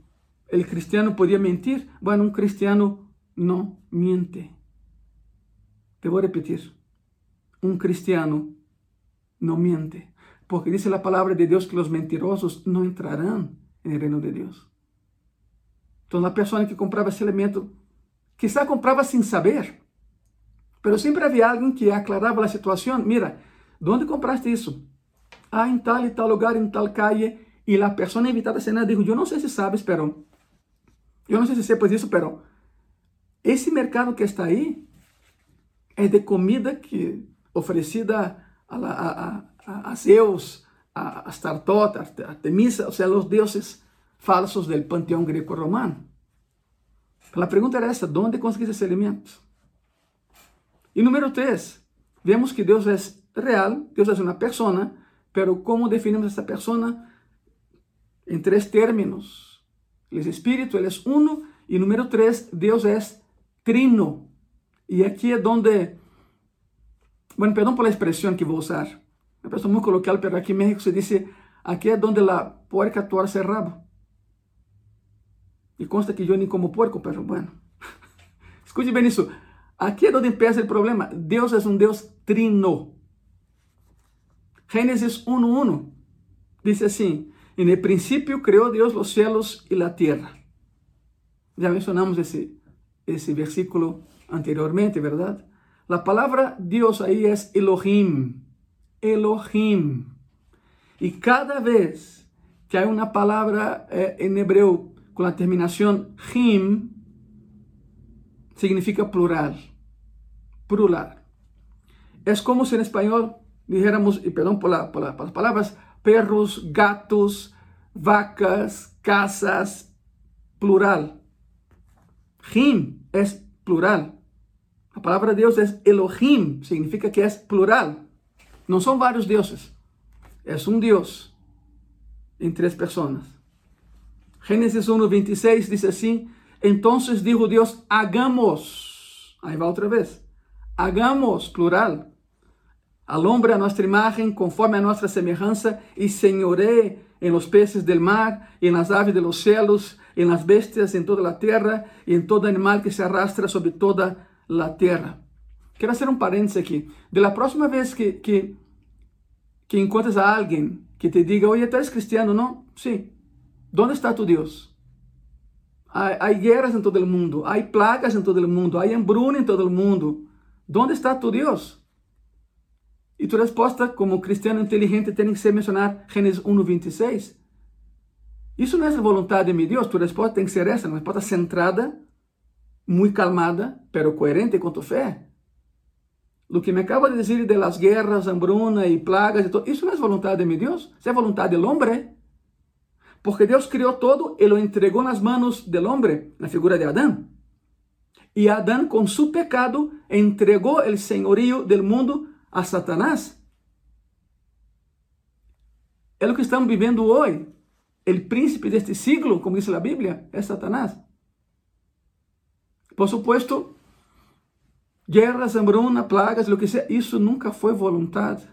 ¿El cristiano podía mentir? Bueno, un cristiano no miente. Te voy a repetir. Un cristiano no miente. Porque dice la palabra de Dios que los mentirosos no entrarán en el reino de Dios. Entonces la persona que compraba ese alimento, quizá compraba sin saber, pero siempre había alguien que aclaraba la situación. Mira, ¿dónde compraste eso? Ah, en tal y tal lugar, en tal calle. Y la persona invitada a cenar dijo, yo no sé si sabes, pero Eu não sei se sepas isso, pero esse mercado que está aí é de comida que oferecida a, a, a, a Zeus, a Astartot, a Artemisa, ou seja, os deuses falsos do panteão greco-romano. A pergunta era essa: onde conseguiste esse alimento? E número três, vemos que Deus é real, Deus é uma persona, pero como definimos essa persona? Em três términos. Ele é Espírito, Ele é uno. E número três, Deus é trino. E aqui é onde, bueno, perdão por la expressão que vou usar, Uma pessoa muito coloquial, pero aqui em México se diz, aqui é onde a puerca torce o rabo. E consta que eu nem como porco, pero bueno. Escute bem isso. Aqui é onde empieza o problema. Deus é um Deus trino. Gênesis 1.1 diz assim, En el princípio criou Deus os cielos e a terra. Já mencionamos esse, esse versículo anteriormente, ¿verdad? La palabra Dios ahí es Elohim. Elohim. Y cada vez que hay una palabra eh, en hebreo con la terminación him, significa plural. Plural. Es como si en español dijéramos, y perdón por, la, por, la, las palabras, perros, gatos, vacas, casas, plural. Him es plural. A palavra de Deus é Elohim, significa que é plural. Não são vários deuses. É um Deus em três pessoas. Gênesis 1, 26 diz Então dijo Deus: hagamos. Aí vai outra vez. Hagamos, plural. Al hombre a nuestra imagen, conforme a nuestra semejanza, y señoré en los peces del mar, en las aves de los cielos, en las bestias, en toda la tierra, y en todo animal que se arrastra sobre toda la tierra. Quero fazer um parênteses aqui. De la próxima vez que, que, que encontres a alguém que te diga, oye, ¿tú eres cristiano? Não? Sim. ¿Dónde está tu Deus? Há, guerras em todo o mundo, há plagas em todo o mundo, há hambruna em todo o mundo. ¿Dónde está tu Deus? E tua resposta, como cristiano inteligente, tem que ser mencionar Gênesis 1, 26. Isso não é a vontade de Deus, tua resposta tem que ser essa, uma resposta centrada, muito calmada, pero coerente com tua fé. O que me acaba de dizer de las guerras, hambruna e plagas, e isso não é vontade de Deus, isso é vontade do homem. Porque Deus criou todo e lo entregou nas manos do homem, na figura de Adão. E Adão, com seu pecado, entregou o senhorio do mundo a Satanás. É o que estamos vivendo hoje. O príncipe deste siglo, como diz a Bíblia, é Satanás. Por supuesto, guerras, hambruna, plagas, o que seja, isso nunca foi vontade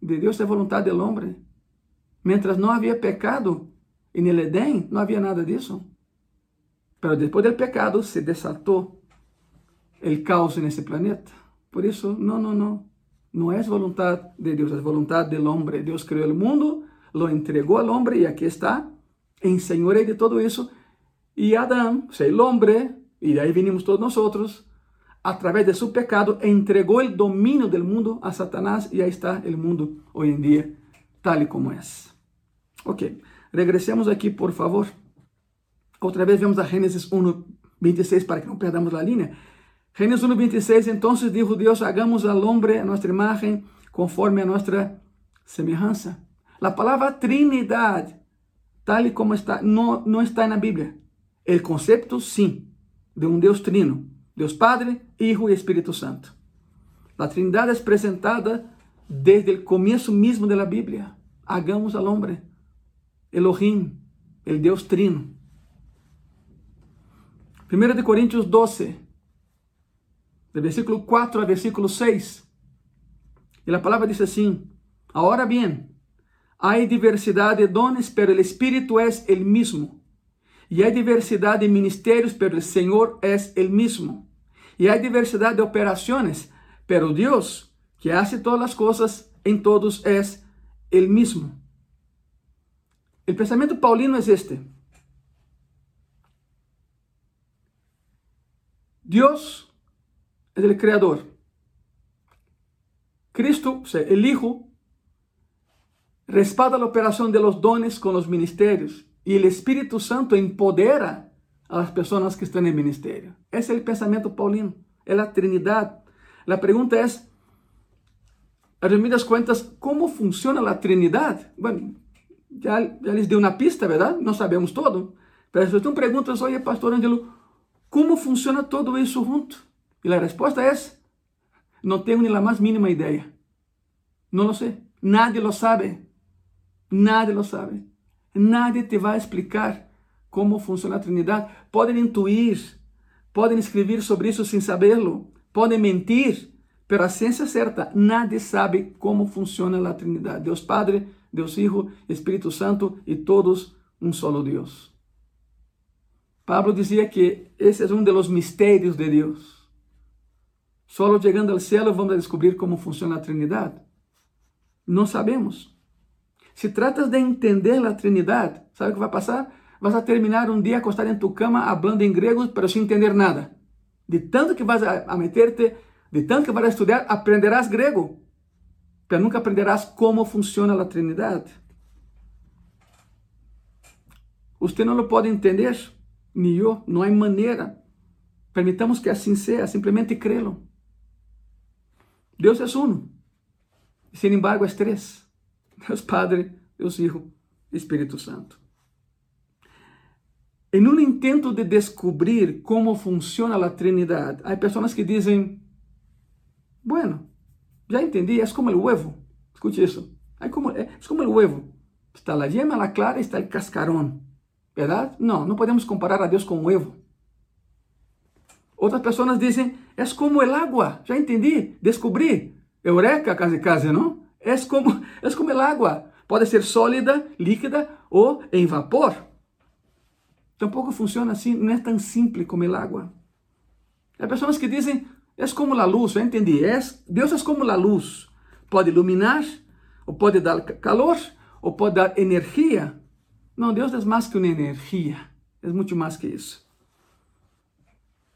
de Deus, é vontade do homem. Mientras não havia pecado e no Edém, não havia nada disso. Mas depois do pecado se desatou o caos nesse planeta. Por isso, não, não, não. Não é vontade de Deus, é vontade do homem. Deus criou o mundo, lo entregou ao homem e aqui está, em senhoreio de todo isso. E Adão, o sea, homem, e de aí vinimos todos nós, a través de seu pecado, entregou o domínio do mundo a Satanás e aí está o mundo hoje em dia, tal como é. Ok, regressemos aqui, por favor. Outra vez vemos a Gênesis 1, 26 para que não perdamos a linha. Génesis 1.26, entonces dijo Dios, hagamos al hombre a nuestra imagen conforme a nuestra semejanza. La palabra Trinidad, tal como está, no, no está en la Biblia. El concepto, sí, de un Dios trino, Dios Padre, Hijo y Espíritu Santo. La Trinidad es presentada desde el comienzo mismo de la Biblia. Hagamos al hombre, Elohim, el Dios trino. 1 de Corintios 12, do versículo 4 ao versículo 6. E a palavra diz assim: Agora bem, há diversidade de dones, pero o Espírito é o mesmo. E há diversidade de ministérios, pero o Senhor é o mesmo. E há diversidade de operações, pero Deus, que hace todas as coisas em todos, é o mesmo. O pensamento paulino é este. Deus es el creador. Cristo, o sea, el Hijo, respalda la operación de los dones con los ministerios y el Espíritu Santo empodera a las personas que están en el ministerio. Ese es el pensamiento paulino, es la Trinidad. La pregunta es, a resumidas cuentas, ¿cómo funciona la Trinidad? Bueno, ya, ya les di una pista, ¿verdad? No sabemos todo. Si tú preguntas, oye, Pastor Angelo, ¿cómo funciona todo eso junto? E a resposta é: não tenho nem a mais mínima ideia. Não lo sei. Nadie lo sabe. Nadie lo sabe. Nadie te vai explicar como funciona a Trindade. Podem intuir, podem escrever sobre isso sem saberlo, podem mentir, Pero a ciencia certa, nadie sabe cómo funciona la Trinidad. Dios Padre, Dios Hijo, Espíritu Santo y todos un solo Dios. Pablo decía que ese es uno de los misterios de Dios. Solo llegando al cielo vamos a descubrir cómo funciona la Trinidad. No sabemos. Si tratas de entender la Trinidad, ¿sabe qué va a pasar? Vas a terminar un día acostado en tu cama hablando en griego, pero sin entender nada. De tanto que vas a, a meterte de tanto que vas a estudiar, aprenderás grego, pero nunca aprenderás cómo funciona la Trinidad. Usted no lo puede entender, ni yo, no hay manera. Permitamos que así sea, simplemente créelo. Dios es uno, sin embargo es tres. Dios Padre, Dios Hijo, Espíritu Santo. En un intento de descubrir cómo funciona la Trinidad, hay personas que dicen, Bueno, ya entendí, es como el huevo. Escuche eso. Es como, es como el huevo. Está la yema, la clara está el cascarón. ¿Verdad? No, no podemos comparar a Dios con un huevo. Otras personas dicen, es como el agua. Ya entendí, descubrí. Eureka, casi casi, ¿no? Es como, es como el agua. Puede ser sólida, líquida o en vapor. Tampoco funciona así, no es tan simple como el agua. Hay personas que dicen, É como a luz, eu entendi. É, Deus é como a luz. Pode iluminar, ou pode dar calor, ou pode dar energia. Não, Deus é mais que uma energia. É muito mais que isso.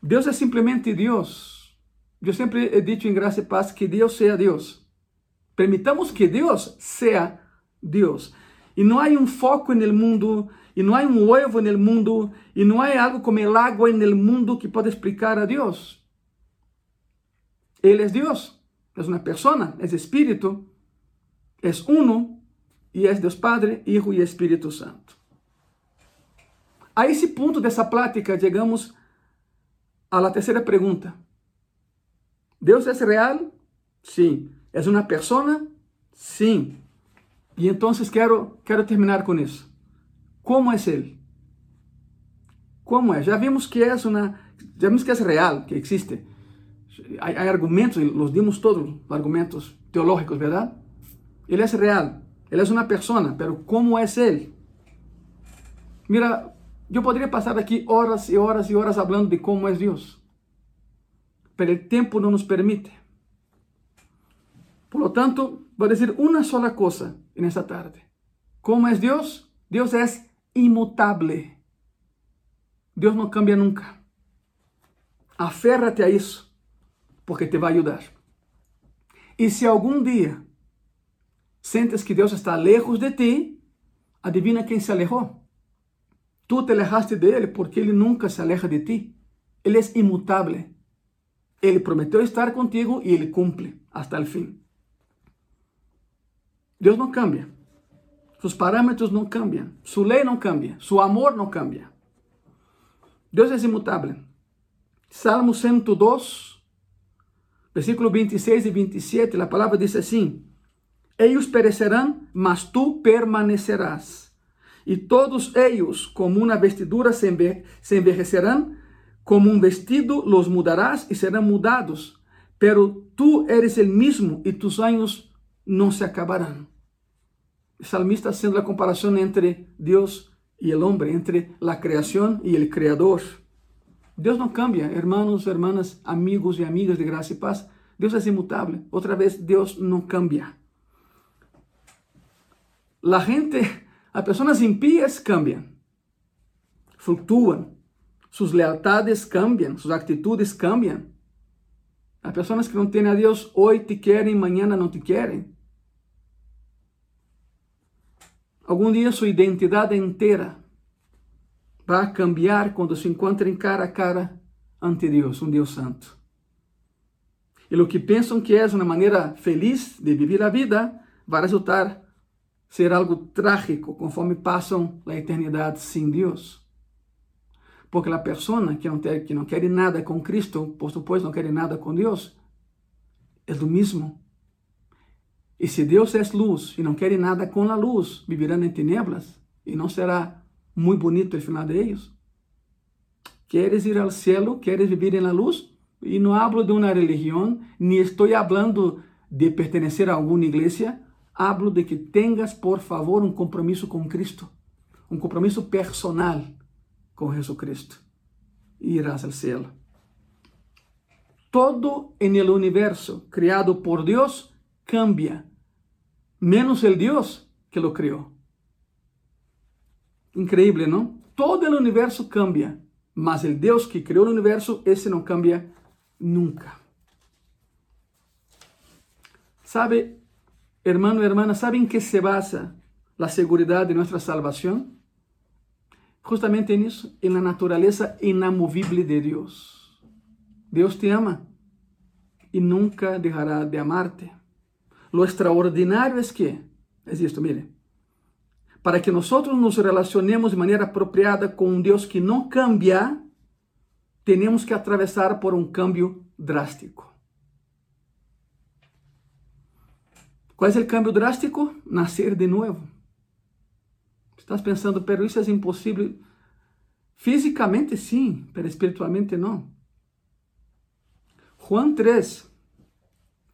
Deus é simplesmente Deus. Eu sempre he dicho em graça e paz que Deus seja Deus. Permitamos que Deus seja Deus. E não há um foco no mundo, e não há um ovo no mundo, e não há algo como el água no mundo que pode explicar a Deus. Ele é Deus, é uma persona, é Espírito, é uno e é Deus Padre, Hijo e Espírito Santo. A esse ponto dessa plática chegamos la terceira pergunta. ¿Deus é real? Sim. ¿É uma persona? Sim. E então quero, quero terminar com isso. Como é Ele? Como é? Já vimos que é uma, já vimos que é real, que existe. Hay, argumentos, y los dimos todos, argumentos teológicos, ¿verdad? Él es real, Él es una persona, pero ¿cómo es Él? Mira, yo podría pasar aquí horas y horas y horas hablando de cómo es Dios, pero el tiempo no nos permite. Por lo tanto, voy a decir una sola cosa en esta tarde. ¿Cómo es Dios? Dios es inmutable. Dios no cambia nunca. Aférrate a eso porque te vai ajudar. E se algum dia sentes que Deus está lejos de ti, adivina quem se alejou. Tu te alejaste dele porque ele nunca se aleja de ti. Ele é imutável. Ele prometeu estar contigo e ele cumpre hasta o fim. Deus não cambia. Seus parâmetros não cambiam. Sua lei não cambia. Seu amor não cambia. Deus é imutável. Salmo 102, versículo 26 e 27, a palavra diz assim: Eles perecerão, mas tu permanecerás. E todos eles, como uma vestidura, se, enve se como um vestido, los mudarás e serão mudados. Pero tu eres el mismo e tus anos não se acabarão. O salmista haciendo a comparação entre Deus e o homem, entre a criação e o Criador. Deus não cambia, hermanos, hermanas, amigos e amigas de graça e paz. Deus é imutável. Outra vez, Deus não cambia. La gente, as pessoas impías cambiam, flutuam, suas lealtades cambiam, suas atitudes cambiam. As pessoas que não têm a Deus hoje te querem, amanhã não te querem. Algum dia sua identidade inteira vai cambiar quando se encontrem cara a cara ante Deus, um Deus santo. E o que pensam que é uma maneira feliz de viver a vida, vai resultar ser algo trágico conforme passam a eternidade sem Deus. Porque a pessoa que não, tem, que não quer nada com Cristo, por supuesto, não quer nada com Deus, é o mesmo. E se Deus é luz e não quer nada com a luz, viverão em tinieblas e não será muito bonito o final de. ¿Quieres ir ao cielo? ¿Quieres vivir na luz? y no hablo de una religión, ni estoy hablando de pertenecer a alguna iglesia, hablo de que tengas, por favor, un compromiso con Cristo, un compromiso personal con Jesucristo. Y irás al cielo. Todo en el universo creado por Dios cambia, menos el Dios que lo creó. Increíble, ¿no? Todo el universo cambia, mas el Dios que creó el universo, ese no cambia nunca. ¿Sabe, hermano y hermana, ¿sabe en qué se basa la seguridad de nuestra salvación? Justamente en eso, en la naturaleza inamovible de Dios. Dios te ama y nunca dejará de amarte. Lo extraordinario es que, es esto, mire, para que nosotros nos relacionemos de manera apropiada con un Dios que no cambia, tenemos que atravesar por un cambio drástico. ¿Cuál es el cambio drástico? Nacer de nuevo. Estás pensando, pero eso es imposible. Físicamente sí, pero espiritualmente no. Juan 3,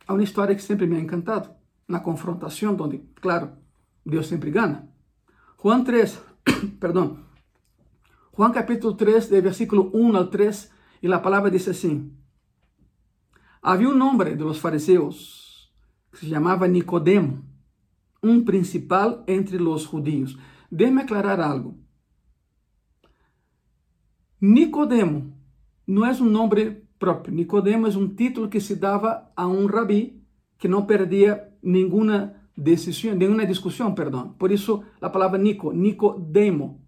hay una historia que siempre me ha encantado. Una confrontación donde, claro, Dios siempre gana. Juan 3, perdón, Juan capítulo 3, de versículo 1 al 3, y la palabra dice así. Había un hombre de los fariseos que se llamaba Nicodemo, un principal entre los judíos. Déjeme aclarar algo. Nicodemo no es un nombre propio. Nicodemo es un título que se daba a un rabí que no perdía ninguna decisión, ninguna discusión, perdón. Por eso la palabra Nico, Nicodemo.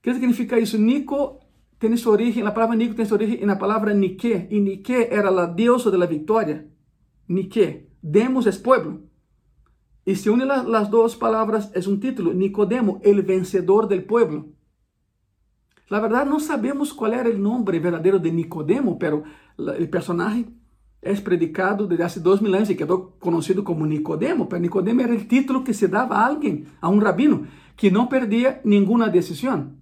¿Qué significa eso? Nico tiene su origen, la palabra Nico tiene su origen en la palabra Nike, y Nike era la diosa de la victoria. Nike, Demos es pueblo. Y se unen las dos palabras, es un título, Nicodemo, el vencedor del pueblo. La verdad no sabemos cuál era el nombre verdadero de Nicodemo, pero el personaje es predicado desde hace dos mil años y quedó conocido como Nicodemo, pero Nicodemo era el título que se daba a alguien, a un rabino, que no perdía ninguna decisión.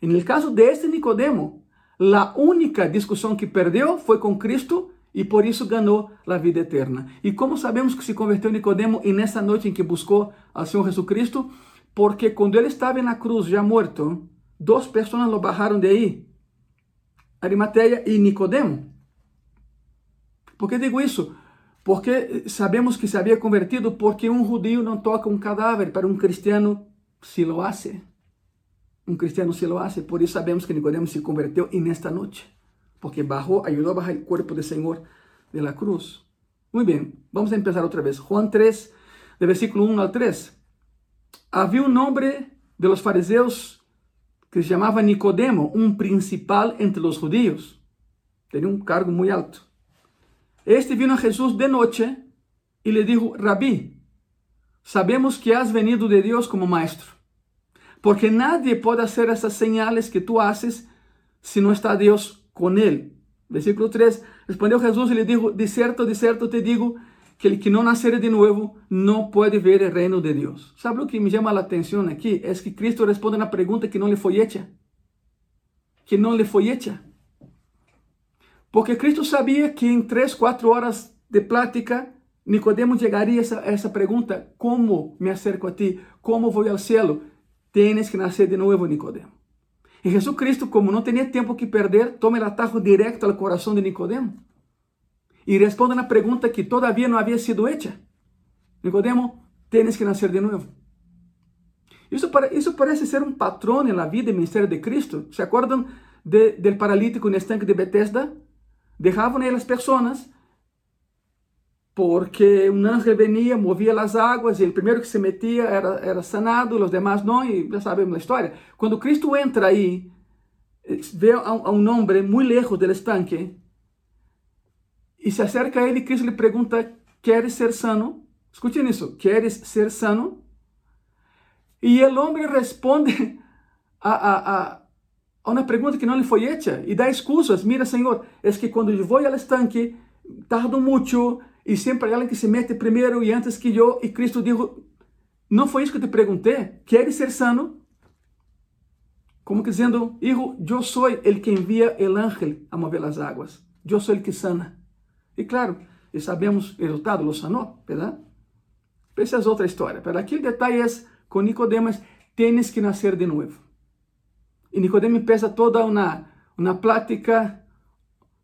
En el caso de Nicodemo, la única discusión que perdió fue con Cristo y por eso ganó la vida eterna. ¿Y cómo sabemos que se convirtió Nicodemo en esa noche en que buscó al Señor Jesucristo? Porque cuando él estaba en la cruz ya muerto, dos personas lo bajaron de ahí, Arimatea y Nicodemo. ¿Por qué digo eso? Porque sabemos que se había convertido porque un judío no toca un cadáver, pero un cristiano sí lo hace. Un cristiano sí lo hace, por eso sabemos que Nicodemo se convirtió en esta noche, porque bajó, ayudó a bajar el cuerpo del Señor de la cruz. Muy bien, vamos a empezar otra vez. Juan 3, de versículo 1 al 3. Había un hombre de los fariseos que se llamaba Nicodemo, un principal entre los judíos. Tenía un cargo muy alto. Este vino a Jesús de noche y le dijo, Rabí, sabemos que has venido de Dios como maestro porque nadie puede hacer esas señales que tú haces si no está Dios con él. Versículo 3, respondió Jesús y le dijo, de cierto, de cierto te digo, que el que no naciere de nuevo no puede ver el reino de Dios. ¿Sabe lo que me llama la atención aquí? Es que Cristo responde a una pregunta que no le fue hecha. Que no le fue hecha. Porque Cristo sabía que en tres, cuatro horas de plática, Nicodemo llegaría a esa, a esa pregunta, ¿cómo me acerco a ti? ¿Cómo voy al cielo? tienes que nacer de nuevo, Nicodemo. Y Jesucristo, como no tenía tiempo que perder, toma el atajo directo al corazón de Nicodemo y responde una pregunta que todavía no había sido hecha. Nicodemo, tienes que nacer de nuevo. Eso, eso parece ser un patrón en la vida y ministerio de Cristo. ¿Se acuerdan de, del paralítico el estanque de Bethesda? Dejaban a las personas porque un ángel venía, movía las aguas y el primero que se metía era, era sanado, los demás no, y ya sabemos la historia. Cuando Cristo entra eh, ve a, a un hombre muy lejos del estanque y se acerca a y Cristo le pregunta, ¿quieres ser sano? Escuchen eso, ¿quieres ser sano? Y el hombre responde a, a, a, a una pregunta que no le fue hecha y da excusas. Mira, Señor, es que cuando yo voy al estanque, tardo y siempre hay alguien que se mete primero y antes que yo. Y Cristo dijo, no fue eso que te pregunté. ¿Quieres ser sano? Como que dizendo, hijo, eu sou el que envia el ángel a mover as águas. Eu sou el que sana. E claro, e sabemos o resultado, lo sanou, verdade? Essa é outra história. Mas aqui o detalhe é, com Nicodemus, tienes que nascer de novo. E Nicodemo empieza toda uma, uma plática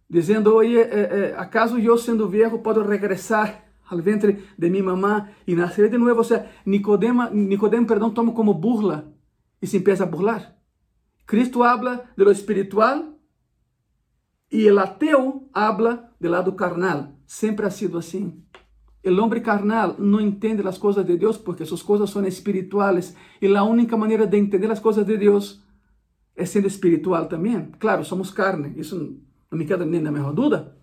dizendo, oye, eh, eh, ¿acaso eu sendo viejo posso regressar al ventre de mi mamá e nascer de novo? Ou seja, Nicodemo, Nicodemo perdão, toma como burla e se empieza a burlar. Cristo habla de lo espiritual e el ateu habla del lado carnal. Sempre ha sido assim. El hombre carnal não entende as coisas de Deus porque suas coisas são espirituales e a única maneira de entender as coisas de Deus é sendo espiritual também. Claro, somos carne, isso não me queda nem na menor dúvida,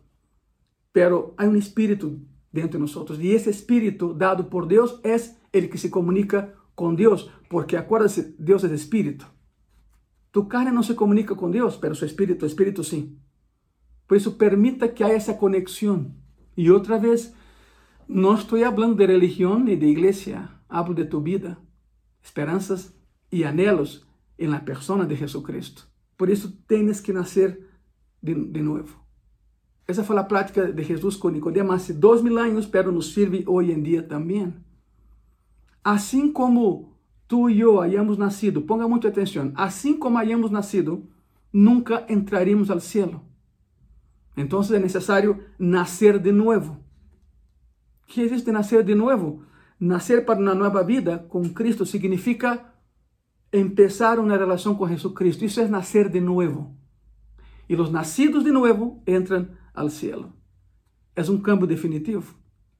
pero há um espírito dentro de nós e esse espírito dado por Deus é ele que se comunica com Deus, porque acuérdate, Deus é espírito. Tu carne não se comunica com Deus, pero su espírito, o espírito sim. Por isso, permita que haja essa conexão. E outra vez, não estou falando de religião nem de igreja, hablo de tu vida, esperanças e anhelos em la persona de Jesucristo. Por isso, tienes que nascer de, de novo. Essa foi a prática de Jesus com Nicodemo há dois mil anos, pero nos serve hoje em dia também. Assim como tu e eu hayamos nascido, ponga muita atenção, assim como hayamos nascido, nunca entraremos ao cielo. Então é necessário nascer de novo. Que existe nascer de novo? Nascer para uma nova vida com Cristo significa empezar uma relação com Jesucristo. Isso é nascer de novo. E os nascidos de novo entram ao cielo. É um cambio definitivo.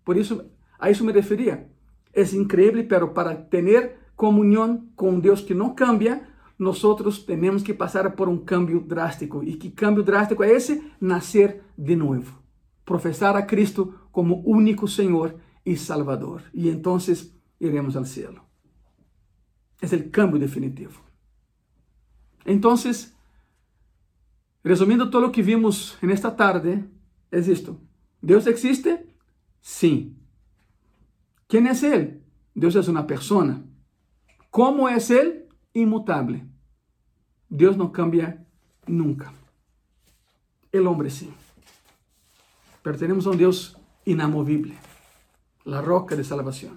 Por isso, a isso me referia. É incrível, pero para ter comunhão com Deus que não cambia, nós temos que passar por um cambio drástico. E que cambio drástico é esse? Nascer de novo. Professar a Cristo como único Senhor e Salvador. E então iremos ao cielo. É o cambio definitivo. Então, resumindo todo o que vimos nesta tarde, é isto. Deus existe? Sim. Quem é Ele? Deus é uma pessoa. Como é Ele? Imutável. Deus não cambia nunca. O homem sim. Pertenecemos a um Deus inamovível, a roca de salvação.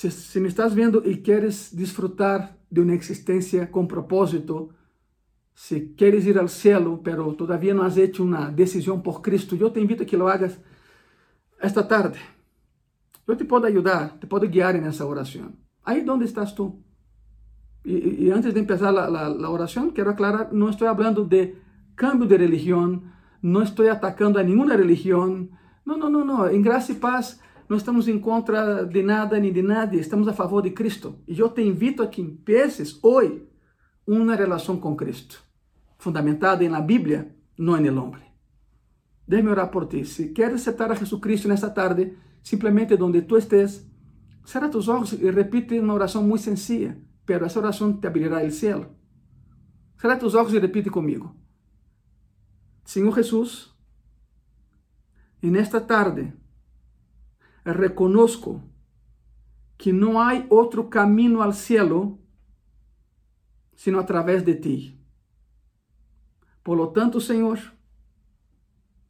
Se, se me estás vendo e queres disfrutar de uma existência com propósito, se queres ir ao cielo, pero todavía não has hecho uma decisão por Cristo, eu te invito a que lo hagas esta tarde. Eu te posso ajudar, te posso guiar nessa oração. Aí onde estás tu? E, e antes de começar a oração, quero aclarar, não estou falando de cambio de religião, não estou atacando a nenhuma religião. Não, não, não, não. Em graça e paz, não estamos em contra de nada nem de nada, estamos a favor de Cristo. E eu te invito a que empeces hoje uma relação com Cristo, fundamentada na Bíblia, não no homem. Deixe-me orar por ti. Se queres aceitar a Jesus Cristo nesta tarde, simplesmente onde tu estés, cerra tus ojos e repite uma oração muito sencilla, pero essa oração te abrirá o cielo. Cerra tus ojos e repite comigo. Senhor Jesus, en esta tarde reconozco que não há outro caminho ao cielo sino a través de ti. Por lo tanto, Senhor,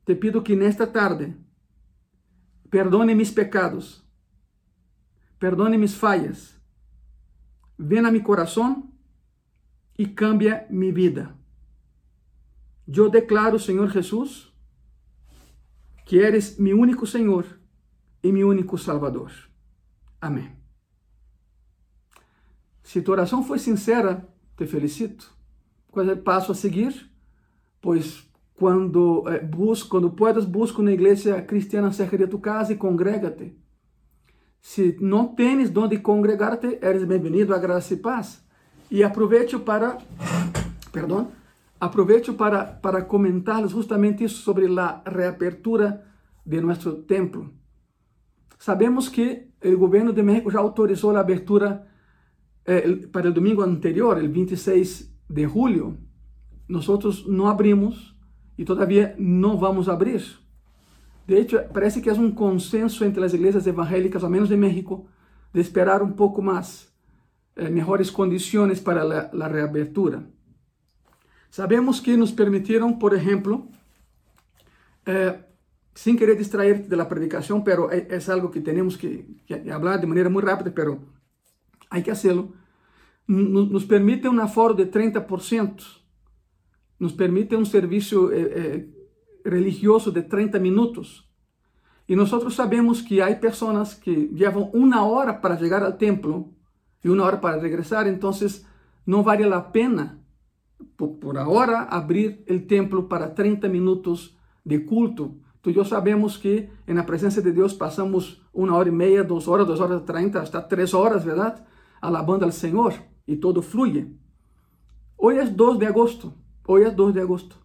te pido que nesta tarde perdone mis pecados, perdone mis fallas, ven a mi corazón y cambia mi vida. Yo declaro, Senhor Jesus, que eres mi único Senhor e mi único Salvador. Amém. Se tua oração foi sincera, te felicito. É o passo a seguir? Pois quando eh, bus, quando puedas, busca uma igreja cristiana cerca de tu casa e congrégate. Se não tens onde congregar-te, eres bem-vindo a graça e paz. E aproveito para, perdão, aproveito para, para comentar justamente isso sobre a reapertura de nosso templo. Sabemos que o governo de México já autorizou a abertura eh, para o domingo anterior, o 26 de julho. Nós não abrimos e todavia não vamos abrir. De hecho, parece que é um consenso entre as igrejas evangélicas, ao menos de México, de esperar um pouco mais eh, mejores condiciones para la, reabertura. Sabemos que nos permitieron, por ejemplo, eh, sin querer distraerte de la predicación, pero es, es algo que tenemos que, que, hablar de manera muy rápida, pero hay que hacerlo. Nos, nos permite un aforo de 30%, nos permite un servicio eh, eh, religioso de 30 minutos. E nós sabemos que há pessoas que levam uma hora para chegar ao templo e uma hora para regressar, então não vale a pena, por, por agora, abrir o templo para 30 minutos de culto. Tu e eu sabemos que na presença de Deus passamos uma hora e meia, duas horas, duas horas trinta, até três horas, verdade? Alabando ao Senhor e todo flui. Hoje é 2 de agosto. Hoje é 2 de agosto.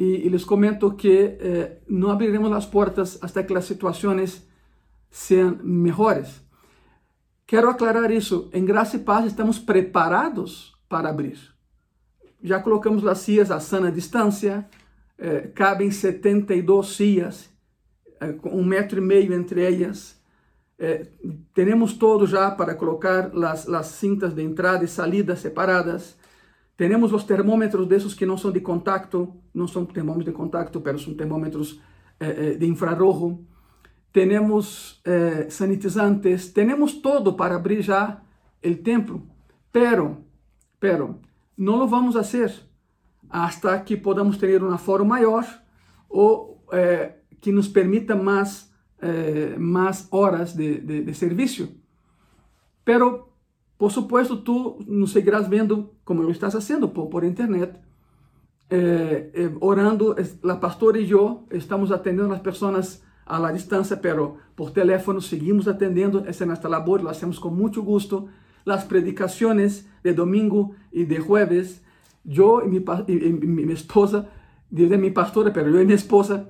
y, y les comento que eh, no abriremos las puertas hasta que las situaciones sean mejores. Quero aclarar isso. Em Graça e Paz estamos preparados para abrir. Já colocamos as cias a sana distância, eh, cabem 72 cias, eh, um metro e meio entre elas. Eh, temos todo já para colocar as, as cintas de entrada e salida separadas. Temos os termômetros desses que não são de contato, não são termômetros de contato, mas são termômetros de infrarrojo. Temos sanitizantes, temos todo para abrir já o templo, pero, pero, não vamos a hasta que podamos ter um aforo maior ou eh, que nos permita mais, eh, mais horas de, serviço. Pero por supuesto, tú nos seguirás vendo como lo estás haciendo por, por internet, eh, orando. La pastora y yo estamos atendiendo a las personas a la distancia, pero por teléfono seguimos atendiendo. Esa es nuestra labor, lo hacemos con mucho gusto. Las predicaciones de domingo y de jueves, yo y mi, y, mi esposa, de mi pastora, pero yo y mi esposa,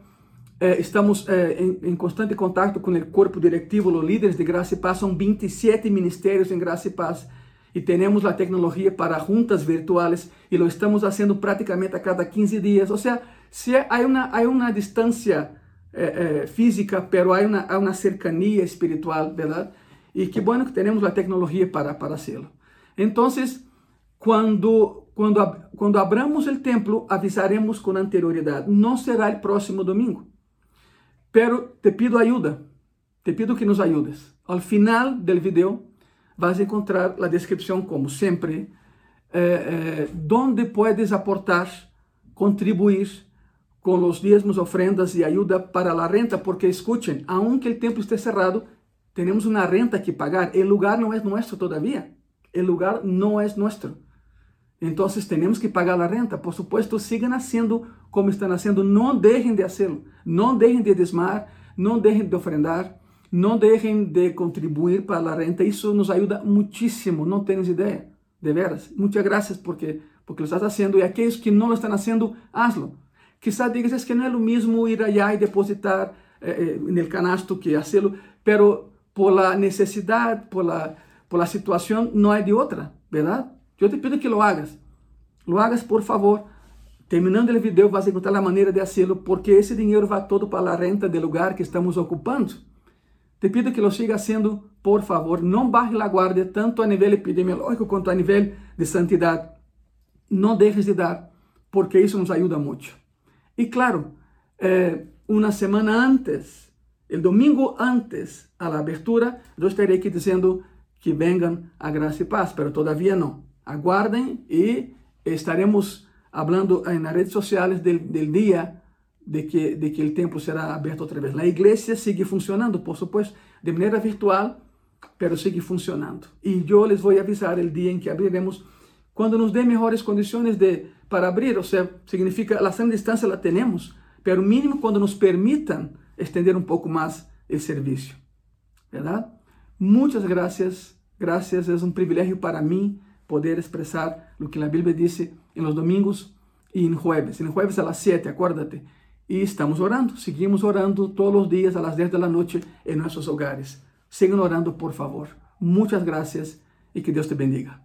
eh, estamos eh, em, constante contato com o corpo diretivo, os líderes de Graça e Paz, são 27 ministérios em Graça e Paz e temos a tecnologia para juntas virtuais e lo estamos fazendo praticamente a cada 15 dias. Ou seja, se há uma, há uma distância eh, eh, física, pero há uma, há uma cercania espiritual, verdade? E que bueno que temos a tecnologia para, para fazê-lo. Então, quando, quando, quando abramos o templo, avisaremos com anterioridade. Não será o próximo domingo Pero te pido ayuda, te pido que nos ayudes. Al final del video vas a encontrar la descripción, como siempre, eh, eh, donde puedes aportar, contribuir con los diezmos, ofrendas y ayuda para la renta, porque escuchen, aunque el templo esté cerrado, tenemos una renta que pagar. El lugar no es nuestro todavía. El lugar no es nuestro. Entonces tenemos que pagar la renta. Por supuesto, sigan haciendo como están haciendo. No dejen de hacerlo. No dejen de desmar. No dejen de ofrendar. No dejen de contribuir para la renta. Eso nos ayuda muchísimo. No tienes idea. De veras. Muchas gracias porque, porque lo estás haciendo. Y aquellos que no lo están haciendo, hazlo. Quizás digas es que no es lo mismo ir allá y depositar eh, eh, en el canasto que hacerlo. Pero por la necesidad, por la, por la situación, no hay de otra. ¿Verdad? Eu te pido que lo hagas. Lo hagas, por favor. Terminando o vídeo, vas a encontrar a maneira de hacerlo, porque esse dinheiro vai todo para a renta do lugar que estamos ocupando. Te pido que lo siga haciendo, por favor. Não baje a guarda, tanto a nível epidemiológico quanto a nível de santidade. Não deixes de dar, porque isso nos ajuda muito. E claro, eh, uma semana antes, o domingo antes a la abertura, eu estarei aqui dizendo que venham a graça e paz, mas todavia não. Aguarden y estaremos hablando en las redes sociales del, día de que, de que el templo será abierto otra vez. La iglesia sigue funcionando, por supuesto, de manera virtual, pero sigue funcionando. Y yo les voy a avisar el día en que abriremos cuando nos dé mejores condiciones de, para abrir, o sea, significa la sana distancia la tenemos, pero mínimo cuando nos permitan extender un poco más el servicio, ¿verdad? Muchas gracias, gracias, es un privilegio para mí poder expresar lo que la Biblia dice en los domingos y en jueves. En jueves a las 7, acuérdate. Y estamos orando, seguimos orando todos los días a las 10 de la noche en nuestros hogares. Sigan orando, por favor. Muchas gracias y que Dios te bendiga.